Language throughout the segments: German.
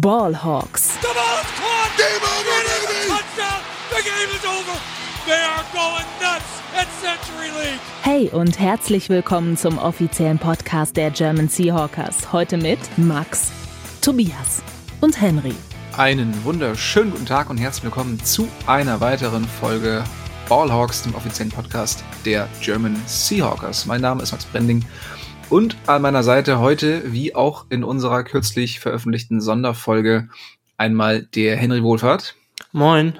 Ballhawks. Hey und herzlich willkommen zum offiziellen Podcast der German Seahawkers. Heute mit Max, Tobias und Henry. Einen wunderschönen guten Tag und herzlich willkommen zu einer weiteren Folge Ballhawks, dem offiziellen Podcast der German Seahawkers. Mein Name ist Max Brending und an meiner Seite heute, wie auch in unserer kürzlich veröffentlichten Sonderfolge, einmal der Henry Wohlfahrt. Moin.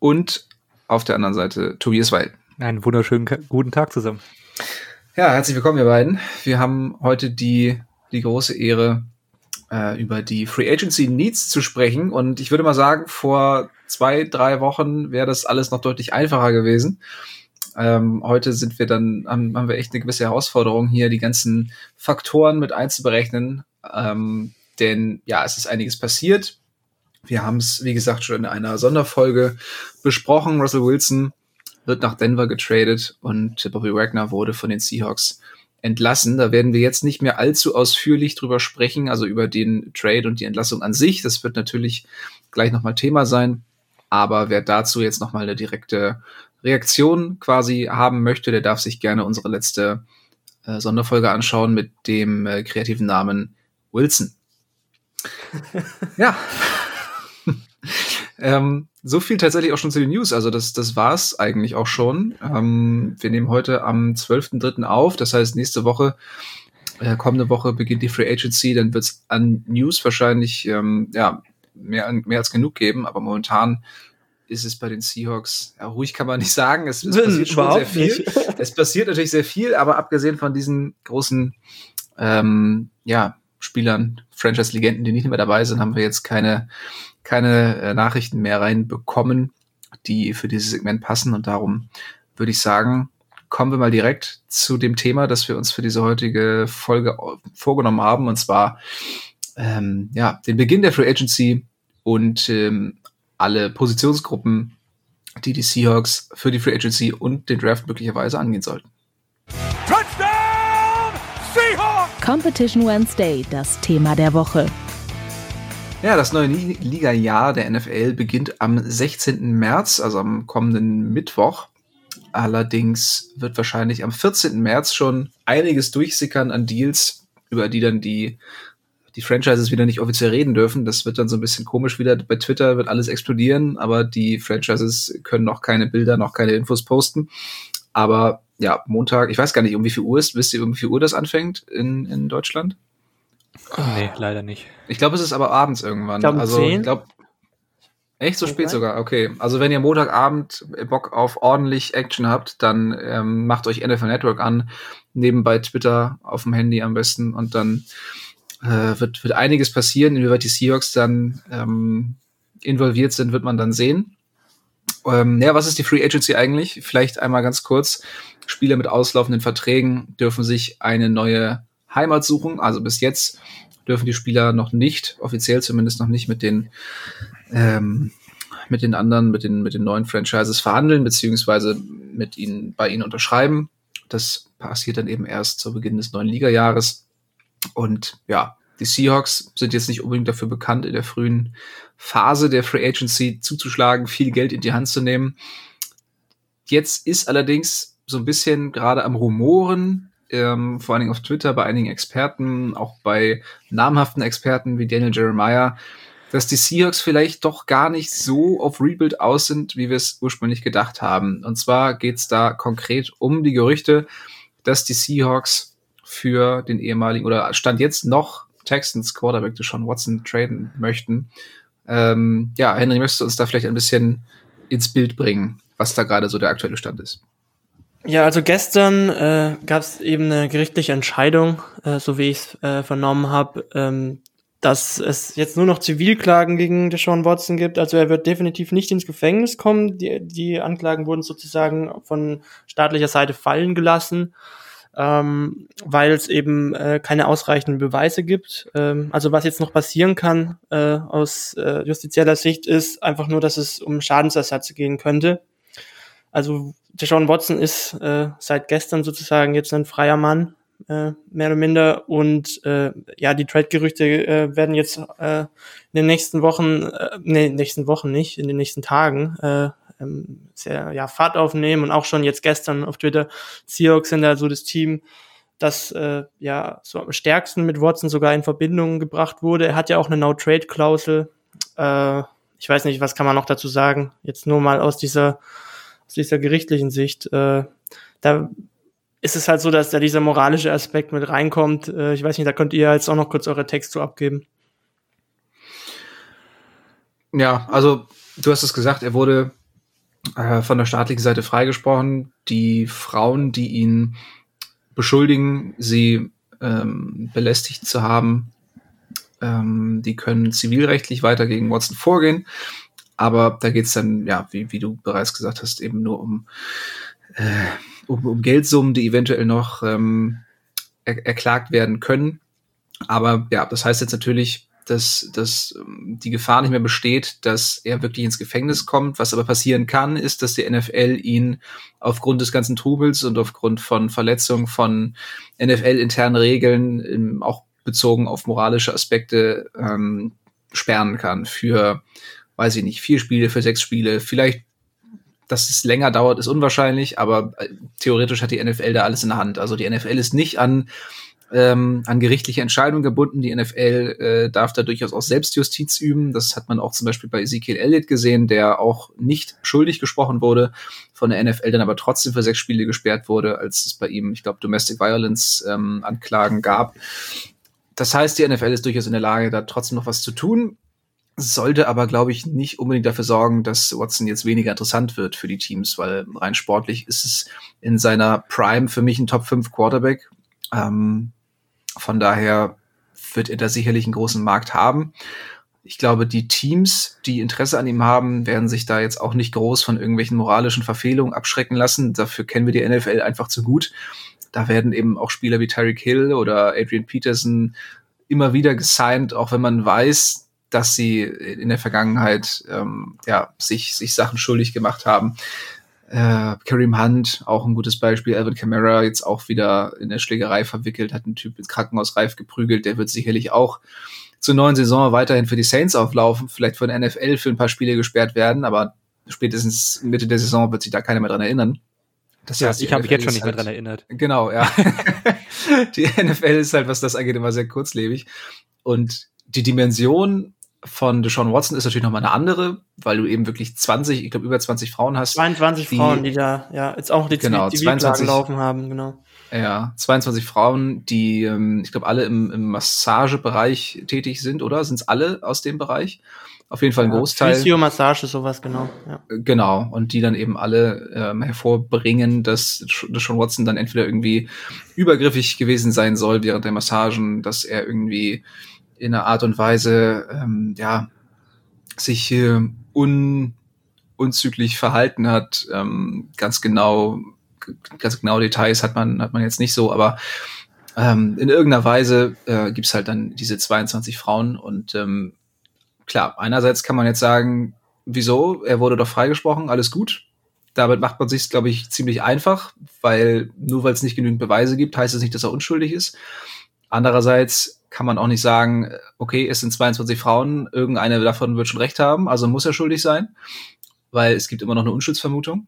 Und auf der anderen Seite Tobias Weil. Einen wunderschönen guten Tag zusammen. Ja, herzlich willkommen, ihr beiden. Wir haben heute die, die große Ehre, äh, über die Free Agency Needs zu sprechen. Und ich würde mal sagen, vor zwei, drei Wochen wäre das alles noch deutlich einfacher gewesen. Ähm, heute sind wir dann, haben, haben wir echt eine gewisse Herausforderung hier, die ganzen Faktoren mit einzuberechnen. Ähm, denn ja, es ist einiges passiert. Wir haben es, wie gesagt, schon in einer Sonderfolge besprochen. Russell Wilson wird nach Denver getradet und Bobby Wagner wurde von den Seahawks entlassen. Da werden wir jetzt nicht mehr allzu ausführlich drüber sprechen, also über den Trade und die Entlassung an sich. Das wird natürlich gleich nochmal Thema sein. Aber wer dazu jetzt nochmal eine direkte Reaktion quasi haben möchte, der darf sich gerne unsere letzte äh, Sonderfolge anschauen mit dem äh, kreativen Namen Wilson. ja. ähm, so viel tatsächlich auch schon zu den News. Also das, das war's eigentlich auch schon. Ähm, wir nehmen heute am 12.3. auf. Das heißt, nächste Woche, äh, kommende Woche beginnt die Free Agency. Dann wird's an News wahrscheinlich ähm, ja, mehr, mehr als genug geben. Aber momentan ist es bei den Seahawks, ja, ruhig kann man nicht sagen, es, es passiert schon sehr viel. es passiert natürlich sehr viel, aber abgesehen von diesen großen ähm, ja, Spielern, Franchise-Legenden, die nicht mehr dabei sind, haben wir jetzt keine, keine äh, Nachrichten mehr reinbekommen, die für dieses Segment passen. Und darum würde ich sagen, kommen wir mal direkt zu dem Thema, das wir uns für diese heutige Folge vorgenommen haben, und zwar ähm, ja, den Beginn der Free Agency und ähm, alle Positionsgruppen, die die Seahawks für die Free Agency und den Draft möglicherweise angehen sollten. Touchdown Seahawks! Competition Wednesday, das Thema der Woche. Ja, das neue Liga-Jahr der NFL beginnt am 16. März, also am kommenden Mittwoch. Allerdings wird wahrscheinlich am 14. März schon einiges durchsickern an Deals, über die dann die die Franchises wieder nicht offiziell reden dürfen. Das wird dann so ein bisschen komisch wieder. Bei Twitter wird alles explodieren, aber die Franchises können noch keine Bilder, noch keine Infos posten. Aber ja, Montag, ich weiß gar nicht, um wie viel Uhr ist, wisst ihr, um wie viel Uhr das anfängt in, in Deutschland? Nee, leider nicht. Ich glaube, es ist aber abends irgendwann. Ich glaub, also, 10? ich glaube, echt so spät sogar. Okay. Also, wenn ihr Montagabend Bock auf ordentlich Action habt, dann ähm, macht euch NFL Network an, nebenbei Twitter auf dem Handy am besten und dann äh, wird, wird einiges passieren. Inwieweit die Seahawks dann ähm, involviert sind, wird man dann sehen. Ähm, ja, was ist die Free Agency eigentlich? Vielleicht einmal ganz kurz. Spieler mit auslaufenden Verträgen dürfen sich eine neue Heimat suchen. Also bis jetzt dürfen die Spieler noch nicht, offiziell zumindest noch nicht mit den ähm, mit den anderen, mit den, mit den neuen Franchises verhandeln, beziehungsweise mit ihnen, bei ihnen unterschreiben. Das passiert dann eben erst zu Beginn des neuen Ligajahres. Und ja, die Seahawks sind jetzt nicht unbedingt dafür bekannt, in der frühen Phase der Free Agency zuzuschlagen, viel Geld in die Hand zu nehmen. Jetzt ist allerdings so ein bisschen gerade am Rumoren, ähm, vor allen Dingen auf Twitter, bei einigen Experten, auch bei namhaften Experten wie Daniel Jeremiah, dass die Seahawks vielleicht doch gar nicht so auf Rebuild aus sind, wie wir es ursprünglich gedacht haben. Und zwar geht es da konkret um die Gerüchte, dass die Seahawks für den ehemaligen oder stand jetzt noch Texans Quarterback Deshaun Watson traden möchten. Ähm, ja, Henry, möchtest du uns da vielleicht ein bisschen ins Bild bringen, was da gerade so der aktuelle Stand ist? Ja, also gestern äh, gab es eben eine gerichtliche Entscheidung, äh, so wie ich es äh, vernommen habe, ähm, dass es jetzt nur noch Zivilklagen gegen Deshaun Watson gibt. Also er wird definitiv nicht ins Gefängnis kommen. Die, die Anklagen wurden sozusagen von staatlicher Seite fallen gelassen ähm, weil es eben äh, keine ausreichenden Beweise gibt. Ähm, also was jetzt noch passieren kann äh, aus äh, justizieller Sicht ist einfach nur, dass es um Schadensersatz gehen könnte. Also Deshaun Watson ist äh, seit gestern sozusagen jetzt ein freier Mann äh, mehr oder minder. Und äh, ja, die Trade-Gerüchte äh, werden jetzt äh, in den nächsten Wochen, äh, nee, nächsten Wochen nicht, in den nächsten Tagen äh, ähm, sehr ja, Fahrt aufnehmen und auch schon jetzt gestern auf Twitter, Seahawks sind da so das Team, das äh, ja so am stärksten mit Watson sogar in Verbindung gebracht wurde. Er hat ja auch eine No-Trade-Klausel. Äh, ich weiß nicht, was kann man noch dazu sagen? Jetzt nur mal aus dieser, aus dieser gerichtlichen Sicht. Äh, da ist es halt so, dass da dieser moralische Aspekt mit reinkommt. Äh, ich weiß nicht, da könnt ihr jetzt auch noch kurz eure Text zu abgeben. Ja, also du hast es gesagt, er wurde äh, von der staatlichen Seite freigesprochen. Die Frauen, die ihn beschuldigen, sie ähm, belästigt zu haben, ähm, die können zivilrechtlich weiter gegen Watson vorgehen. Aber da geht es dann, ja, wie, wie du bereits gesagt hast, eben nur um, äh, um, um Geldsummen, die eventuell noch ähm, er, erklagt werden können. Aber ja, das heißt jetzt natürlich, dass, dass ähm, die Gefahr nicht mehr besteht, dass er wirklich ins Gefängnis kommt. Was aber passieren kann, ist, dass die NFL ihn aufgrund des ganzen Trubels und aufgrund von Verletzungen von NFL-internen Regeln, auch bezogen auf moralische Aspekte, ähm, sperren kann für, weiß ich nicht, vier Spiele, für sechs Spiele, vielleicht dass es länger dauert, ist unwahrscheinlich, aber äh, theoretisch hat die NFL da alles in der Hand. Also die NFL ist nicht an ähm, an gerichtliche Entscheidungen gebunden. Die NFL äh, darf da durchaus auch Selbstjustiz üben. Das hat man auch zum Beispiel bei Ezekiel Elliott gesehen, der auch nicht schuldig gesprochen wurde, von der NFL dann aber trotzdem für sechs Spiele gesperrt wurde, als es bei ihm, ich glaube, Domestic Violence ähm, Anklagen gab. Das heißt, die NFL ist durchaus in der Lage, da trotzdem noch was zu tun. Sollte aber, glaube ich, nicht unbedingt dafür sorgen, dass Watson jetzt weniger interessant wird für die Teams, weil rein sportlich ist es in seiner Prime für mich ein Top 5 Quarterback. Ähm, von daher wird er da sicherlich einen großen Markt haben. Ich glaube, die Teams, die Interesse an ihm haben, werden sich da jetzt auch nicht groß von irgendwelchen moralischen Verfehlungen abschrecken lassen. Dafür kennen wir die NFL einfach zu gut. Da werden eben auch Spieler wie Tyreek Hill oder Adrian Peterson immer wieder gesigned, auch wenn man weiß, dass sie in der Vergangenheit ähm, ja, sich, sich Sachen schuldig gemacht haben. Äh, Kareem Hunt, auch ein gutes Beispiel. Alvin Kamara jetzt auch wieder in der Schlägerei verwickelt, hat einen Typ ins Krankenhaus reif geprügelt. Der wird sicherlich auch zur neuen Saison weiterhin für die Saints auflaufen, vielleicht von NFL für ein paar Spiele gesperrt werden, aber spätestens Mitte der Saison wird sich da keiner mehr dran erinnern. Das ja, heißt, ich habe mich jetzt schon nicht halt, mehr dran erinnert. Genau, ja. die NFL ist halt, was das angeht, immer sehr kurzlebig. Und die Dimension von Deshaun Watson ist natürlich nochmal eine andere, weil du eben wirklich 20, ich glaube über 20 Frauen hast. 22 die, Frauen, die da, ja, jetzt auch die, genau, die 22 laufen haben, genau. Ja, 22 Frauen, die, ähm, ich glaube, alle im, im Massagebereich tätig sind, oder? Sind es alle aus dem Bereich? Auf jeden Fall ein ja, Großteil. Physio, Massage, sowas, genau. Ja. Genau, und die dann eben alle ähm, hervorbringen, dass Deshaun Watson dann entweder irgendwie übergriffig gewesen sein soll während der Massagen, dass er irgendwie in einer Art und Weise ähm, ja sich äh, un, unzüglich verhalten hat. Ähm, ganz genau, ganz genau Details hat man hat man jetzt nicht so, aber ähm, in irgendeiner Weise äh, gibt halt dann diese 22 Frauen und ähm, klar, einerseits kann man jetzt sagen, wieso? Er wurde doch freigesprochen, alles gut. Damit macht man sich, glaube ich, ziemlich einfach, weil nur weil es nicht genügend Beweise gibt, heißt es nicht, dass er unschuldig ist. Andererseits kann man auch nicht sagen, okay, es sind 22 Frauen, irgendeine davon wird schon recht haben, also muss er schuldig sein, weil es gibt immer noch eine Unschuldsvermutung.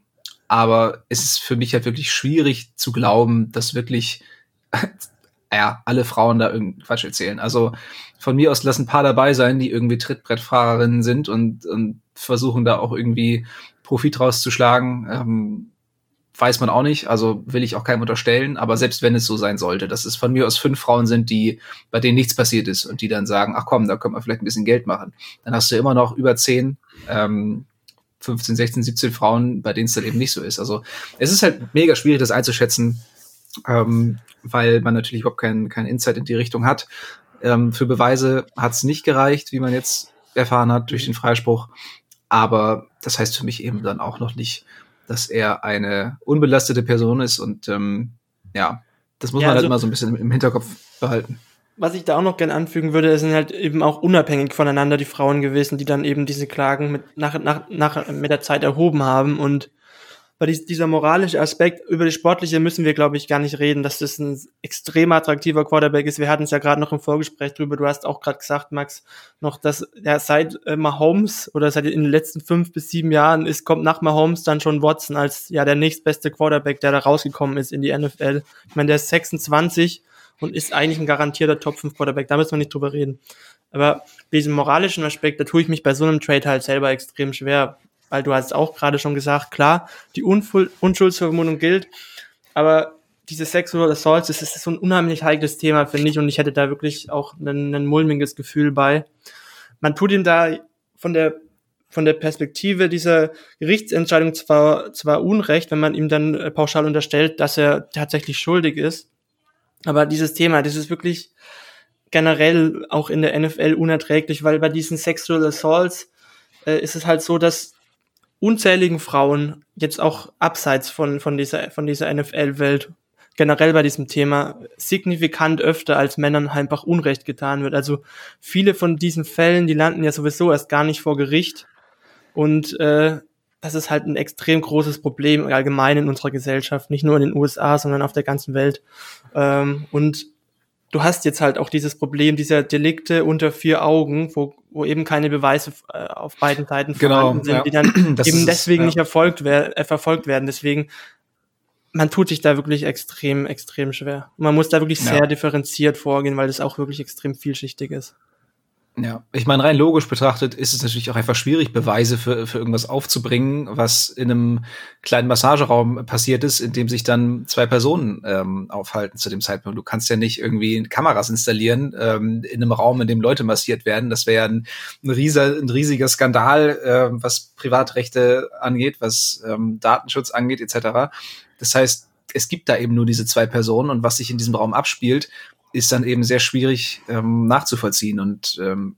Aber es ist für mich halt wirklich schwierig zu glauben, dass wirklich ja, alle Frauen da irgendeinen Quatsch erzählen. Also von mir aus lassen ein paar dabei sein, die irgendwie Trittbrettfahrerinnen sind und, und versuchen da auch irgendwie Profit rauszuschlagen. Ähm, weiß man auch nicht, also will ich auch keinem unterstellen, aber selbst wenn es so sein sollte, dass es von mir aus fünf Frauen sind, die, bei denen nichts passiert ist und die dann sagen, ach komm, da könnte man vielleicht ein bisschen Geld machen, dann hast du immer noch über zehn, ähm, 15, 16, 17 Frauen, bei denen es dann eben nicht so ist. Also es ist halt mega schwierig, das einzuschätzen, ähm, weil man natürlich überhaupt keinen kein Insight in die Richtung hat. Ähm, für Beweise hat es nicht gereicht, wie man jetzt erfahren hat durch den Freispruch. Aber das heißt für mich eben dann auch noch nicht, dass er eine unbelastete Person ist und ähm, ja, das muss ja, man halt also, immer so ein bisschen im Hinterkopf behalten. Was ich da auch noch gerne anfügen würde, sind halt eben auch unabhängig voneinander die Frauen gewesen, die dann eben diese Klagen mit, nach, nach, nach, mit der Zeit erhoben haben und bei dieser moralische Aspekt, über die sportliche müssen wir, glaube ich, gar nicht reden, dass das ein extrem attraktiver Quarterback ist. Wir hatten es ja gerade noch im Vorgespräch drüber. Du hast auch gerade gesagt, Max, noch, dass ja, seit äh, Mahomes oder seit in den letzten fünf bis sieben Jahren ist, kommt nach Mahomes dann schon Watson als ja der nächstbeste Quarterback, der da rausgekommen ist in die NFL. Ich meine, der ist 26 und ist eigentlich ein garantierter Top 5 Quarterback. Da müssen wir nicht drüber reden. Aber diesen moralischen Aspekt, da tue ich mich bei so einem Trade halt selber extrem schwer weil du hast auch gerade schon gesagt, klar, die Unschuldsvermutung gilt, aber diese Sexual Assaults, das ist so ein unheimlich heikles Thema, finde ich, und ich hätte da wirklich auch ein, ein mulmiges Gefühl bei. Man tut ihm da von der von der Perspektive dieser Gerichtsentscheidung zwar, zwar Unrecht, wenn man ihm dann äh, pauschal unterstellt, dass er tatsächlich schuldig ist. Aber dieses Thema, das ist wirklich generell auch in der NFL unerträglich, weil bei diesen Sexual Assaults äh, ist es halt so, dass unzähligen Frauen, jetzt auch abseits von, von dieser, von dieser NFL-Welt, generell bei diesem Thema, signifikant öfter als Männern einfach Unrecht getan wird. Also viele von diesen Fällen, die landen ja sowieso erst gar nicht vor Gericht. Und äh, das ist halt ein extrem großes Problem allgemein in unserer Gesellschaft, nicht nur in den USA, sondern auf der ganzen Welt. Ähm, und du hast jetzt halt auch dieses Problem dieser Delikte unter vier Augen, wo, wo eben keine Beweise äh, auf beiden Seiten genau, vorhanden sind, ja. die dann das eben deswegen ja. nicht erfolgt wer äh, verfolgt werden. Deswegen, man tut sich da wirklich extrem, extrem schwer. man muss da wirklich ja. sehr differenziert vorgehen, weil das auch wirklich extrem vielschichtig ist. Ja, ich meine, rein logisch betrachtet ist es natürlich auch einfach schwierig, Beweise für, für irgendwas aufzubringen, was in einem kleinen Massageraum passiert ist, in dem sich dann zwei Personen ähm, aufhalten zu dem Zeitpunkt. Du kannst ja nicht irgendwie Kameras installieren ähm, in einem Raum, in dem Leute massiert werden. Das wäre ja ein, ein, rieser, ein riesiger Skandal, äh, was Privatrechte angeht, was ähm, Datenschutz angeht, etc. Das heißt, es gibt da eben nur diese zwei Personen und was sich in diesem Raum abspielt, ist dann eben sehr schwierig ähm, nachzuvollziehen und ähm,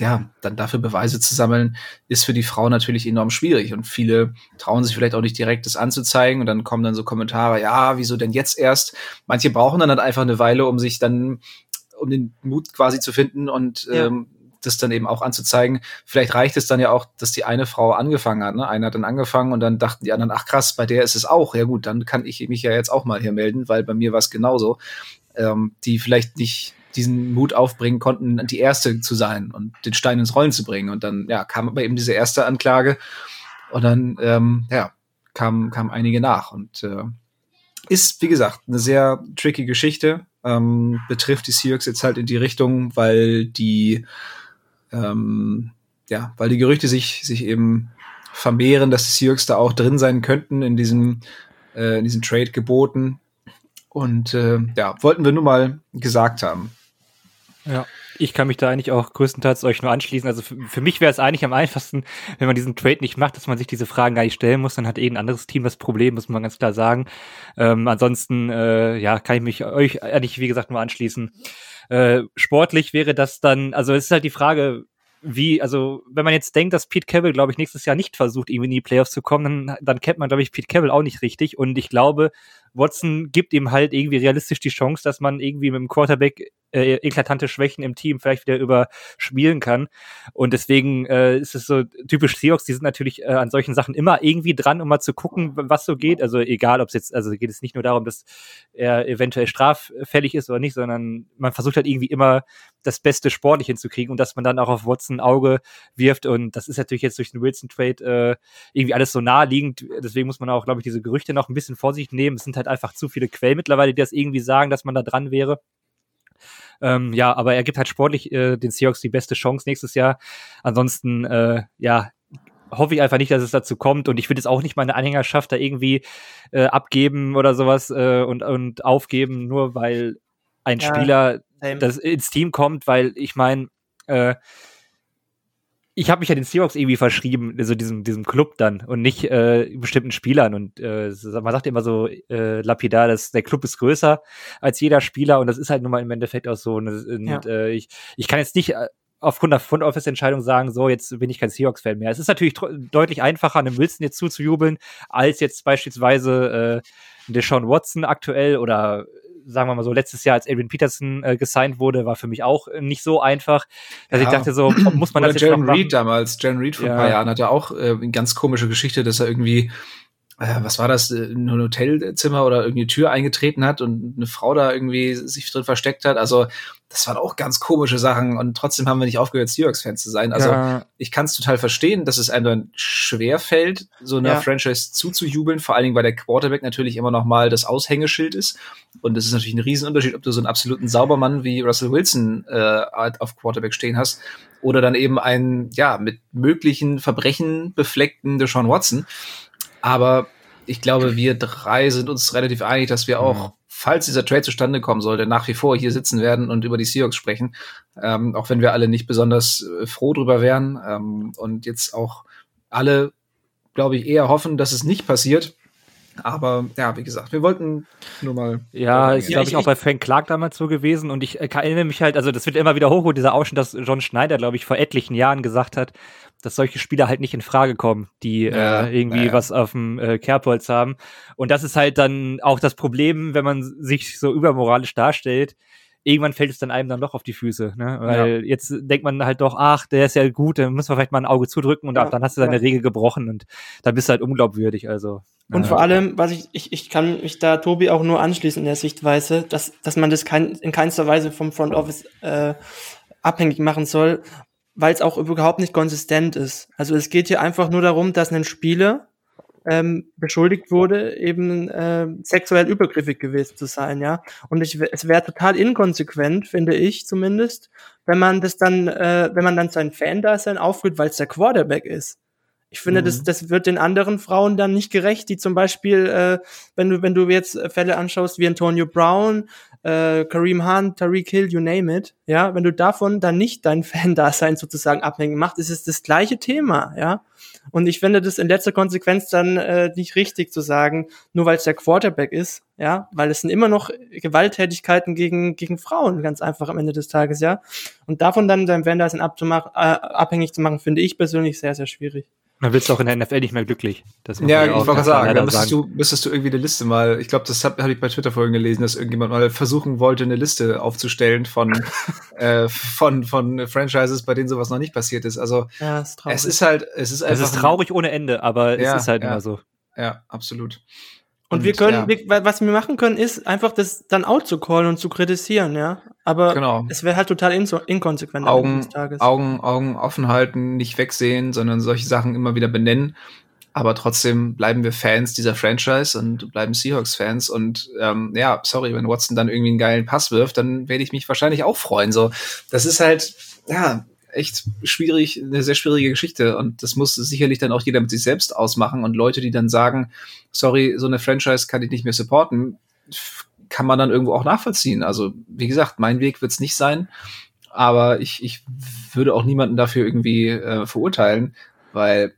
ja, dann dafür Beweise zu sammeln, ist für die Frau natürlich enorm schwierig. Und viele trauen sich vielleicht auch nicht direkt das anzuzeigen. Und dann kommen dann so Kommentare, ja, wieso denn jetzt erst? Manche brauchen dann halt einfach eine Weile, um sich dann, um den Mut quasi zu finden und ja. ähm, das dann eben auch anzuzeigen. Vielleicht reicht es dann ja auch, dass die eine Frau angefangen hat. Ne? Eine hat dann angefangen und dann dachten die anderen, ach krass, bei der ist es auch. Ja gut, dann kann ich mich ja jetzt auch mal hier melden, weil bei mir war es genauso ähm, die vielleicht nicht diesen Mut aufbringen konnten, die erste zu sein und den Stein ins Rollen zu bringen. Und dann ja, kam aber eben diese erste Anklage und dann ähm, ja, kamen kam einige nach. Und äh, ist, wie gesagt, eine sehr tricky Geschichte. Ähm, betrifft die Seahawks jetzt halt in die Richtung, weil die ähm, ja, weil die Gerüchte sich, sich eben vermehren, dass die Seahawks da auch drin sein könnten in diesem, äh, in diesem Trade geboten. Und äh, ja, wollten wir nur mal gesagt haben. Ja, ich kann mich da eigentlich auch größtenteils euch nur anschließen. Also für, für mich wäre es eigentlich am einfachsten, wenn man diesen Trade nicht macht, dass man sich diese Fragen gar nicht stellen muss. Dann hat eh ein anderes Team das Problem, muss man ganz klar sagen. Ähm, ansonsten, äh, ja, kann ich mich euch eigentlich, wie gesagt, nur anschließen. Äh, sportlich wäre das dann, also es ist halt die Frage, wie, also wenn man jetzt denkt, dass Pete Cavill, glaube ich, nächstes Jahr nicht versucht, irgendwie in die Playoffs zu kommen, dann, dann kennt man, glaube ich, Pete Cavill auch nicht richtig. Und ich glaube, Watson gibt ihm halt irgendwie realistisch die Chance, dass man irgendwie mit dem Quarterback äh, eklatante Schwächen im Team vielleicht wieder überspielen kann. Und deswegen äh, ist es so typisch Seahawks, die sind natürlich äh, an solchen Sachen immer irgendwie dran, um mal zu gucken, was so geht. Also egal, ob es jetzt, also geht es nicht nur darum, dass er eventuell straffällig ist oder nicht, sondern man versucht halt irgendwie immer das Beste sportlich hinzukriegen und dass man dann auch auf Watson Auge wirft. Und das ist natürlich jetzt durch den Wilson-Trade äh, irgendwie alles so naheliegend. Deswegen muss man auch, glaube ich, diese Gerüchte noch ein bisschen Vorsicht nehmen. Es sind halt einfach zu viele Quellen mittlerweile, die das irgendwie sagen, dass man da dran wäre. Ähm, ja, aber er gibt halt sportlich äh, den Seahawks die beste Chance nächstes Jahr. Ansonsten, äh, ja, hoffe ich einfach nicht, dass es dazu kommt und ich würde jetzt auch nicht meine Anhängerschaft da irgendwie äh, abgeben oder sowas äh, und, und aufgeben, nur weil ein ja, Spieler das ins Team kommt, weil ich meine, äh, ich habe mich ja den Seahawks irgendwie verschrieben, also diesem, diesem Club dann und nicht äh, bestimmten Spielern. Und äh, man sagt immer so äh, lapidar, dass der Club ist größer als jeder Spieler und das ist halt nun mal im Endeffekt auch so. Und, und ja. äh, ich, ich kann jetzt nicht äh, aufgrund der Front Office Entscheidung sagen, so jetzt bin ich kein Seahawks Fan mehr. Es ist natürlich deutlich einfacher, einem Wilson jetzt zuzujubeln, als jetzt beispielsweise äh, Deshaun Watson aktuell oder sagen wir mal so, letztes Jahr, als Adrian Peterson äh, gesigned wurde, war für mich auch äh, nicht so einfach. Dass ja. ich dachte, so, muss man Oder das jetzt Jan Reed damals, Jan Reed vor ja. ein paar Jahren hatte auch äh, eine ganz komische Geschichte, dass er irgendwie äh, was war das, äh, in ein Hotelzimmer oder irgendwie Tür eingetreten hat und eine Frau da irgendwie sich drin versteckt hat. Also das waren auch ganz komische Sachen und trotzdem haben wir nicht aufgehört, Seahawks-Fans zu sein. Also ja. ich kann es total verstehen, dass es einem dann schwer fällt, so einer ja. Franchise zuzujubeln, vor allen Dingen, weil der Quarterback natürlich immer noch mal das Aushängeschild ist. Und es ist natürlich ein Riesenunterschied, ob du so einen absoluten Saubermann wie Russell Wilson äh, auf Quarterback stehen hast oder dann eben einen, ja, mit möglichen Verbrechen befleckten Deshaun Watson. Aber ich glaube, wir drei sind uns relativ einig, dass wir auch, mhm. falls dieser Trade zustande kommen sollte, nach wie vor hier sitzen werden und über die Seahawks sprechen. Ähm, auch wenn wir alle nicht besonders äh, froh drüber wären ähm, und jetzt auch alle, glaube ich, eher hoffen, dass es nicht passiert. Aber ja, wie gesagt, wir wollten nur mal. Ja, ist glaube ich auch bei Frank Clark damals so gewesen und ich äh, erinnere mich halt, also das wird immer wieder hochgeholt, dieser Ausschnitt, dass John Schneider, glaube ich, vor etlichen Jahren gesagt hat, dass solche Spieler halt nicht in Frage kommen, die ja, äh, irgendwie ja. was auf dem äh, Kerbholz haben. Und das ist halt dann auch das Problem, wenn man sich so übermoralisch darstellt. Irgendwann fällt es dann einem dann doch auf die Füße, ne? Weil ja. jetzt denkt man halt doch, ach, der ist ja gut, dann muss man vielleicht mal ein Auge zudrücken und dann hast du deine Regel gebrochen und dann bist du halt unglaubwürdig, also. Und vor allem, was ich, ich, ich kann mich da Tobi auch nur anschließen in der Sichtweise, dass, dass man das kein, in keinster Weise vom Front Office äh, abhängig machen soll, weil es auch überhaupt nicht konsistent ist. Also es geht hier einfach nur darum, dass ein Spieler ähm, beschuldigt wurde, eben äh, sexuell übergriffig gewesen zu sein, ja. Und ich, es wäre total inkonsequent, finde ich zumindest, wenn man das dann, äh, wenn man dann sein Fan-Dasein aufführt, weil es der Quarterback ist. Ich finde, mhm. das, das wird den anderen Frauen dann nicht gerecht, die zum Beispiel, äh, wenn du, wenn du jetzt Fälle anschaust wie Antonio Brown, äh, Kareem Hunt, Tariq Hill, you name it, ja, wenn du davon dann nicht dein Fan-Dasein sozusagen abhängig machst, ist es das gleiche Thema, ja. Und ich finde das in letzter Konsequenz dann äh, nicht richtig zu sagen, nur weil es der Quarterback ist, ja, weil es sind immer noch Gewalttätigkeiten gegen, gegen Frauen, ganz einfach am Ende des Tages, ja. Und davon dann dein Fan-Dasein abzumachen, äh, abhängig zu machen, finde ich persönlich sehr, sehr schwierig. Man wird auch in der NFL nicht mehr glücklich. ja, ich wollte sagen, da müsstest du, müsstest du irgendwie eine Liste mal, ich glaube, das habe hab ich bei Twitter vorhin gelesen, dass irgendjemand mal versuchen wollte, eine Liste aufzustellen von, äh, von, von Franchises, bei denen sowas noch nicht passiert ist. Also ja, ist es ist halt, es ist einfach. Es ist traurig ohne Ende, aber ja, es ist halt ja, immer so. Ja, absolut. Und, und wir können, ja. wir, was wir machen können, ist einfach das dann out zu callen und zu kritisieren, ja. Aber genau. es wäre halt total inkonsequent. Augen, Augen, Augen offen halten, nicht wegsehen, sondern solche Sachen immer wieder benennen. Aber trotzdem bleiben wir Fans dieser Franchise und bleiben Seahawks-Fans. Und ähm, ja, sorry, wenn Watson dann irgendwie einen geilen Pass wirft, dann werde ich mich wahrscheinlich auch freuen. So, das ist halt, ja, echt schwierig, eine sehr schwierige Geschichte. Und das muss sicherlich dann auch jeder mit sich selbst ausmachen. Und Leute, die dann sagen, sorry, so eine Franchise kann ich nicht mehr supporten, kann man dann irgendwo auch nachvollziehen. Also, wie gesagt, mein Weg wird es nicht sein. Aber ich, ich würde auch niemanden dafür irgendwie äh, verurteilen, weil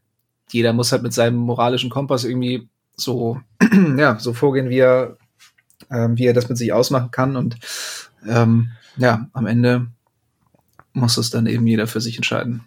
jeder muss halt mit seinem moralischen Kompass irgendwie so, ja, so vorgehen, wie er, äh, wie er das mit sich ausmachen kann. Und ähm, ja, am Ende muss es dann eben jeder für sich entscheiden.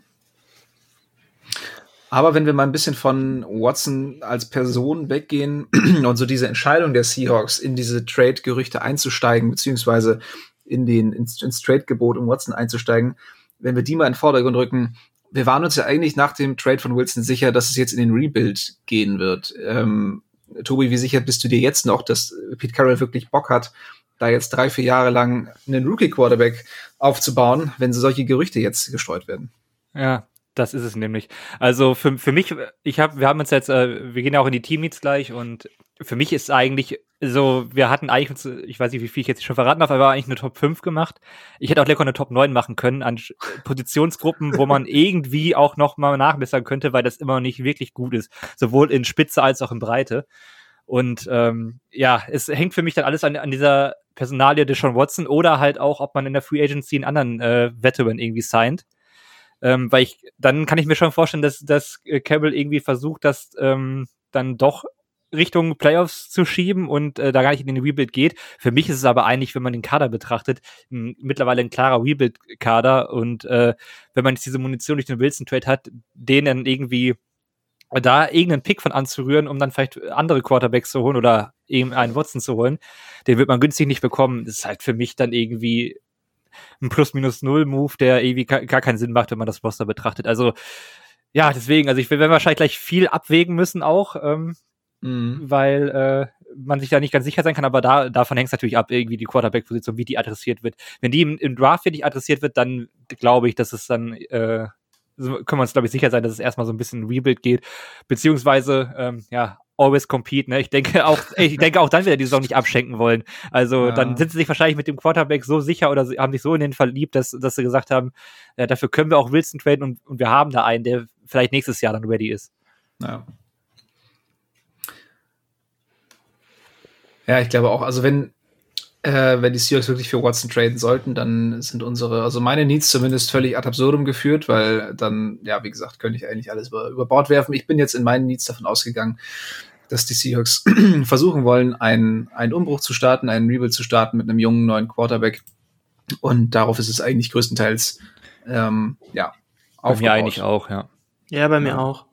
Aber wenn wir mal ein bisschen von Watson als Person weggehen und so diese Entscheidung der Seahawks in diese Trade-Gerüchte einzusteigen, beziehungsweise in den, ins, ins Trade-Gebot, um Watson einzusteigen, wenn wir die mal in den Vordergrund rücken, wir waren uns ja eigentlich nach dem Trade von Wilson sicher, dass es jetzt in den Rebuild gehen wird. Ähm, Tobi, wie sicher bist du dir jetzt noch, dass Pete Carroll wirklich Bock hat, da jetzt drei, vier Jahre lang einen Rookie-Quarterback aufzubauen, wenn solche Gerüchte jetzt gestreut werden. Ja, das ist es nämlich. Also für, für mich, ich habe, wir haben uns jetzt, äh, wir gehen ja auch in die Teammeets gleich und für mich ist eigentlich so, wir hatten eigentlich, ich weiß nicht, wie viel ich jetzt schon verraten habe, aber eigentlich eine Top 5 gemacht. Ich hätte auch lecker eine Top 9 machen können an Positionsgruppen, wo man irgendwie auch noch mal nachbessern könnte, weil das immer noch nicht wirklich gut ist. Sowohl in Spitze als auch in Breite. Und ähm, ja, es hängt für mich dann alles an, an dieser Personalie Deshaun Watson oder halt auch, ob man in der Free Agency einen anderen äh, Veteran irgendwie signed. Ähm, weil ich, dann kann ich mir schon vorstellen, dass, dass äh, Campbell irgendwie versucht, das ähm, dann doch Richtung Playoffs zu schieben und äh, da gar nicht in den Rebuild geht. Für mich ist es aber eigentlich, wenn man den Kader betrachtet, mittlerweile ein klarer Rebuild-Kader und äh, wenn man jetzt diese Munition durch den Wilson-Trade hat, den dann irgendwie da irgendeinen Pick von anzurühren, um dann vielleicht andere Quarterbacks zu holen oder eben einen Watson zu holen, den wird man günstig nicht bekommen. Das ist halt für mich dann irgendwie ein Plus-Minus-Null-Move, der irgendwie gar keinen Sinn macht, wenn man das Roster betrachtet. Also, ja, deswegen, also ich will wahrscheinlich gleich viel abwägen müssen auch. Ähm, mhm. weil äh, man sich da nicht ganz sicher sein kann, aber da, davon hängt es natürlich ab, irgendwie die Quarterback-Position, wie die adressiert wird. Wenn die im, im Draft wirklich adressiert wird, dann glaube ich, dass es dann, äh, können wir uns, glaube ich, sicher sein, dass es erstmal so ein bisschen Rebuild geht. Beziehungsweise, ähm, ja, always compete, ne? Ich denke auch, ich denke auch dann wieder die Saison nicht abschenken wollen. Also ja. dann sind sie sich wahrscheinlich mit dem Quarterback so sicher oder haben sich so in den verliebt, dass, dass sie gesagt haben, ja, dafür können wir auch Wilson traden und, und wir haben da einen, der vielleicht nächstes Jahr dann ready ist. Ja. Ja, ich glaube auch, also wenn, äh, wenn die Seahawks wirklich für Watson traden sollten, dann sind unsere, also meine Needs zumindest völlig ad absurdum geführt, weil dann, ja, wie gesagt, könnte ich eigentlich alles über, über Bord werfen. Ich bin jetzt in meinen Needs davon ausgegangen, dass die Seahawks versuchen wollen, einen, einen Umbruch zu starten, einen Rebuild zu starten mit einem jungen neuen Quarterback. Und darauf ist es eigentlich größtenteils, ähm, ja, aufgebaut. Bei mir eigentlich auch, ja. Ja, bei mir ja. auch.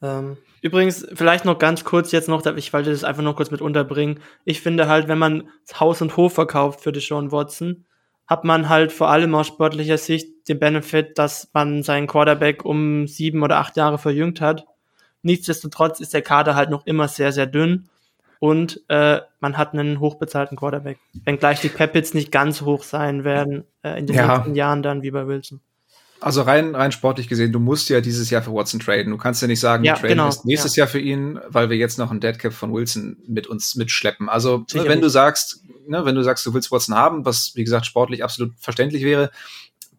Ähm, Übrigens, vielleicht noch ganz kurz jetzt noch, ich wollte das einfach noch kurz mit unterbringen. Ich finde halt, wenn man Haus und Hof verkauft für Deshaun Watson, hat man halt vor allem aus sportlicher Sicht den Benefit, dass man seinen Quarterback um sieben oder acht Jahre verjüngt hat. Nichtsdestotrotz ist der Kader halt noch immer sehr, sehr dünn und äh, man hat einen hochbezahlten Quarterback. Wenngleich die Capits nicht ganz hoch sein werden äh, in den ja. nächsten Jahren dann wie bei Wilson. Also rein, rein sportlich gesehen, du musst ja dieses Jahr für Watson traden. Du kannst ja nicht sagen, ja, wir traden genau, nächstes ja. Jahr für ihn, weil wir jetzt noch einen Deadcap von Wilson mit uns mitschleppen. Also Sicherlich. wenn du sagst, ne, wenn du sagst, du willst Watson haben, was wie gesagt sportlich absolut verständlich wäre,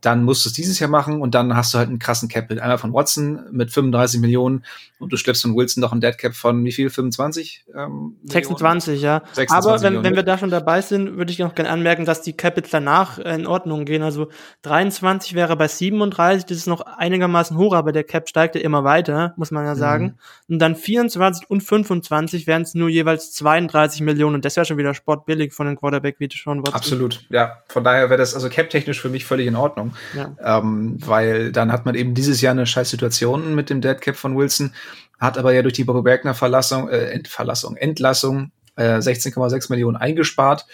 dann musst du es dieses Jahr machen und dann hast du halt einen krassen Cap mit einmal von Watson mit 35 Millionen und du schleppst von Wilson noch einen Dead Cap von wie viel? 25? Ähm, 26, ja. 26 Aber wenn, wenn wir da schon dabei sind, würde ich noch gerne anmerken, dass die Capits danach in Ordnung gehen. Also 23 wäre bei 37, das ist noch einigermaßen hoch, aber der Cap steigt ja immer weiter, muss man ja sagen. Mhm. Und dann 24 und 25 wären es nur jeweils 32 Millionen und das wäre schon wieder sportbillig von den Quarterback wie Sean Watson. Absolut, ja. Von daher wäre das also cap-technisch für mich völlig in Ordnung. Ja. Ähm, weil dann hat man eben dieses Jahr eine scheiß Situation mit dem Deadcap von Wilson, hat aber ja durch die Bob Wagner Verlassung, äh, Ent Verlassung, Entlassung äh, 16,6 Millionen eingespart.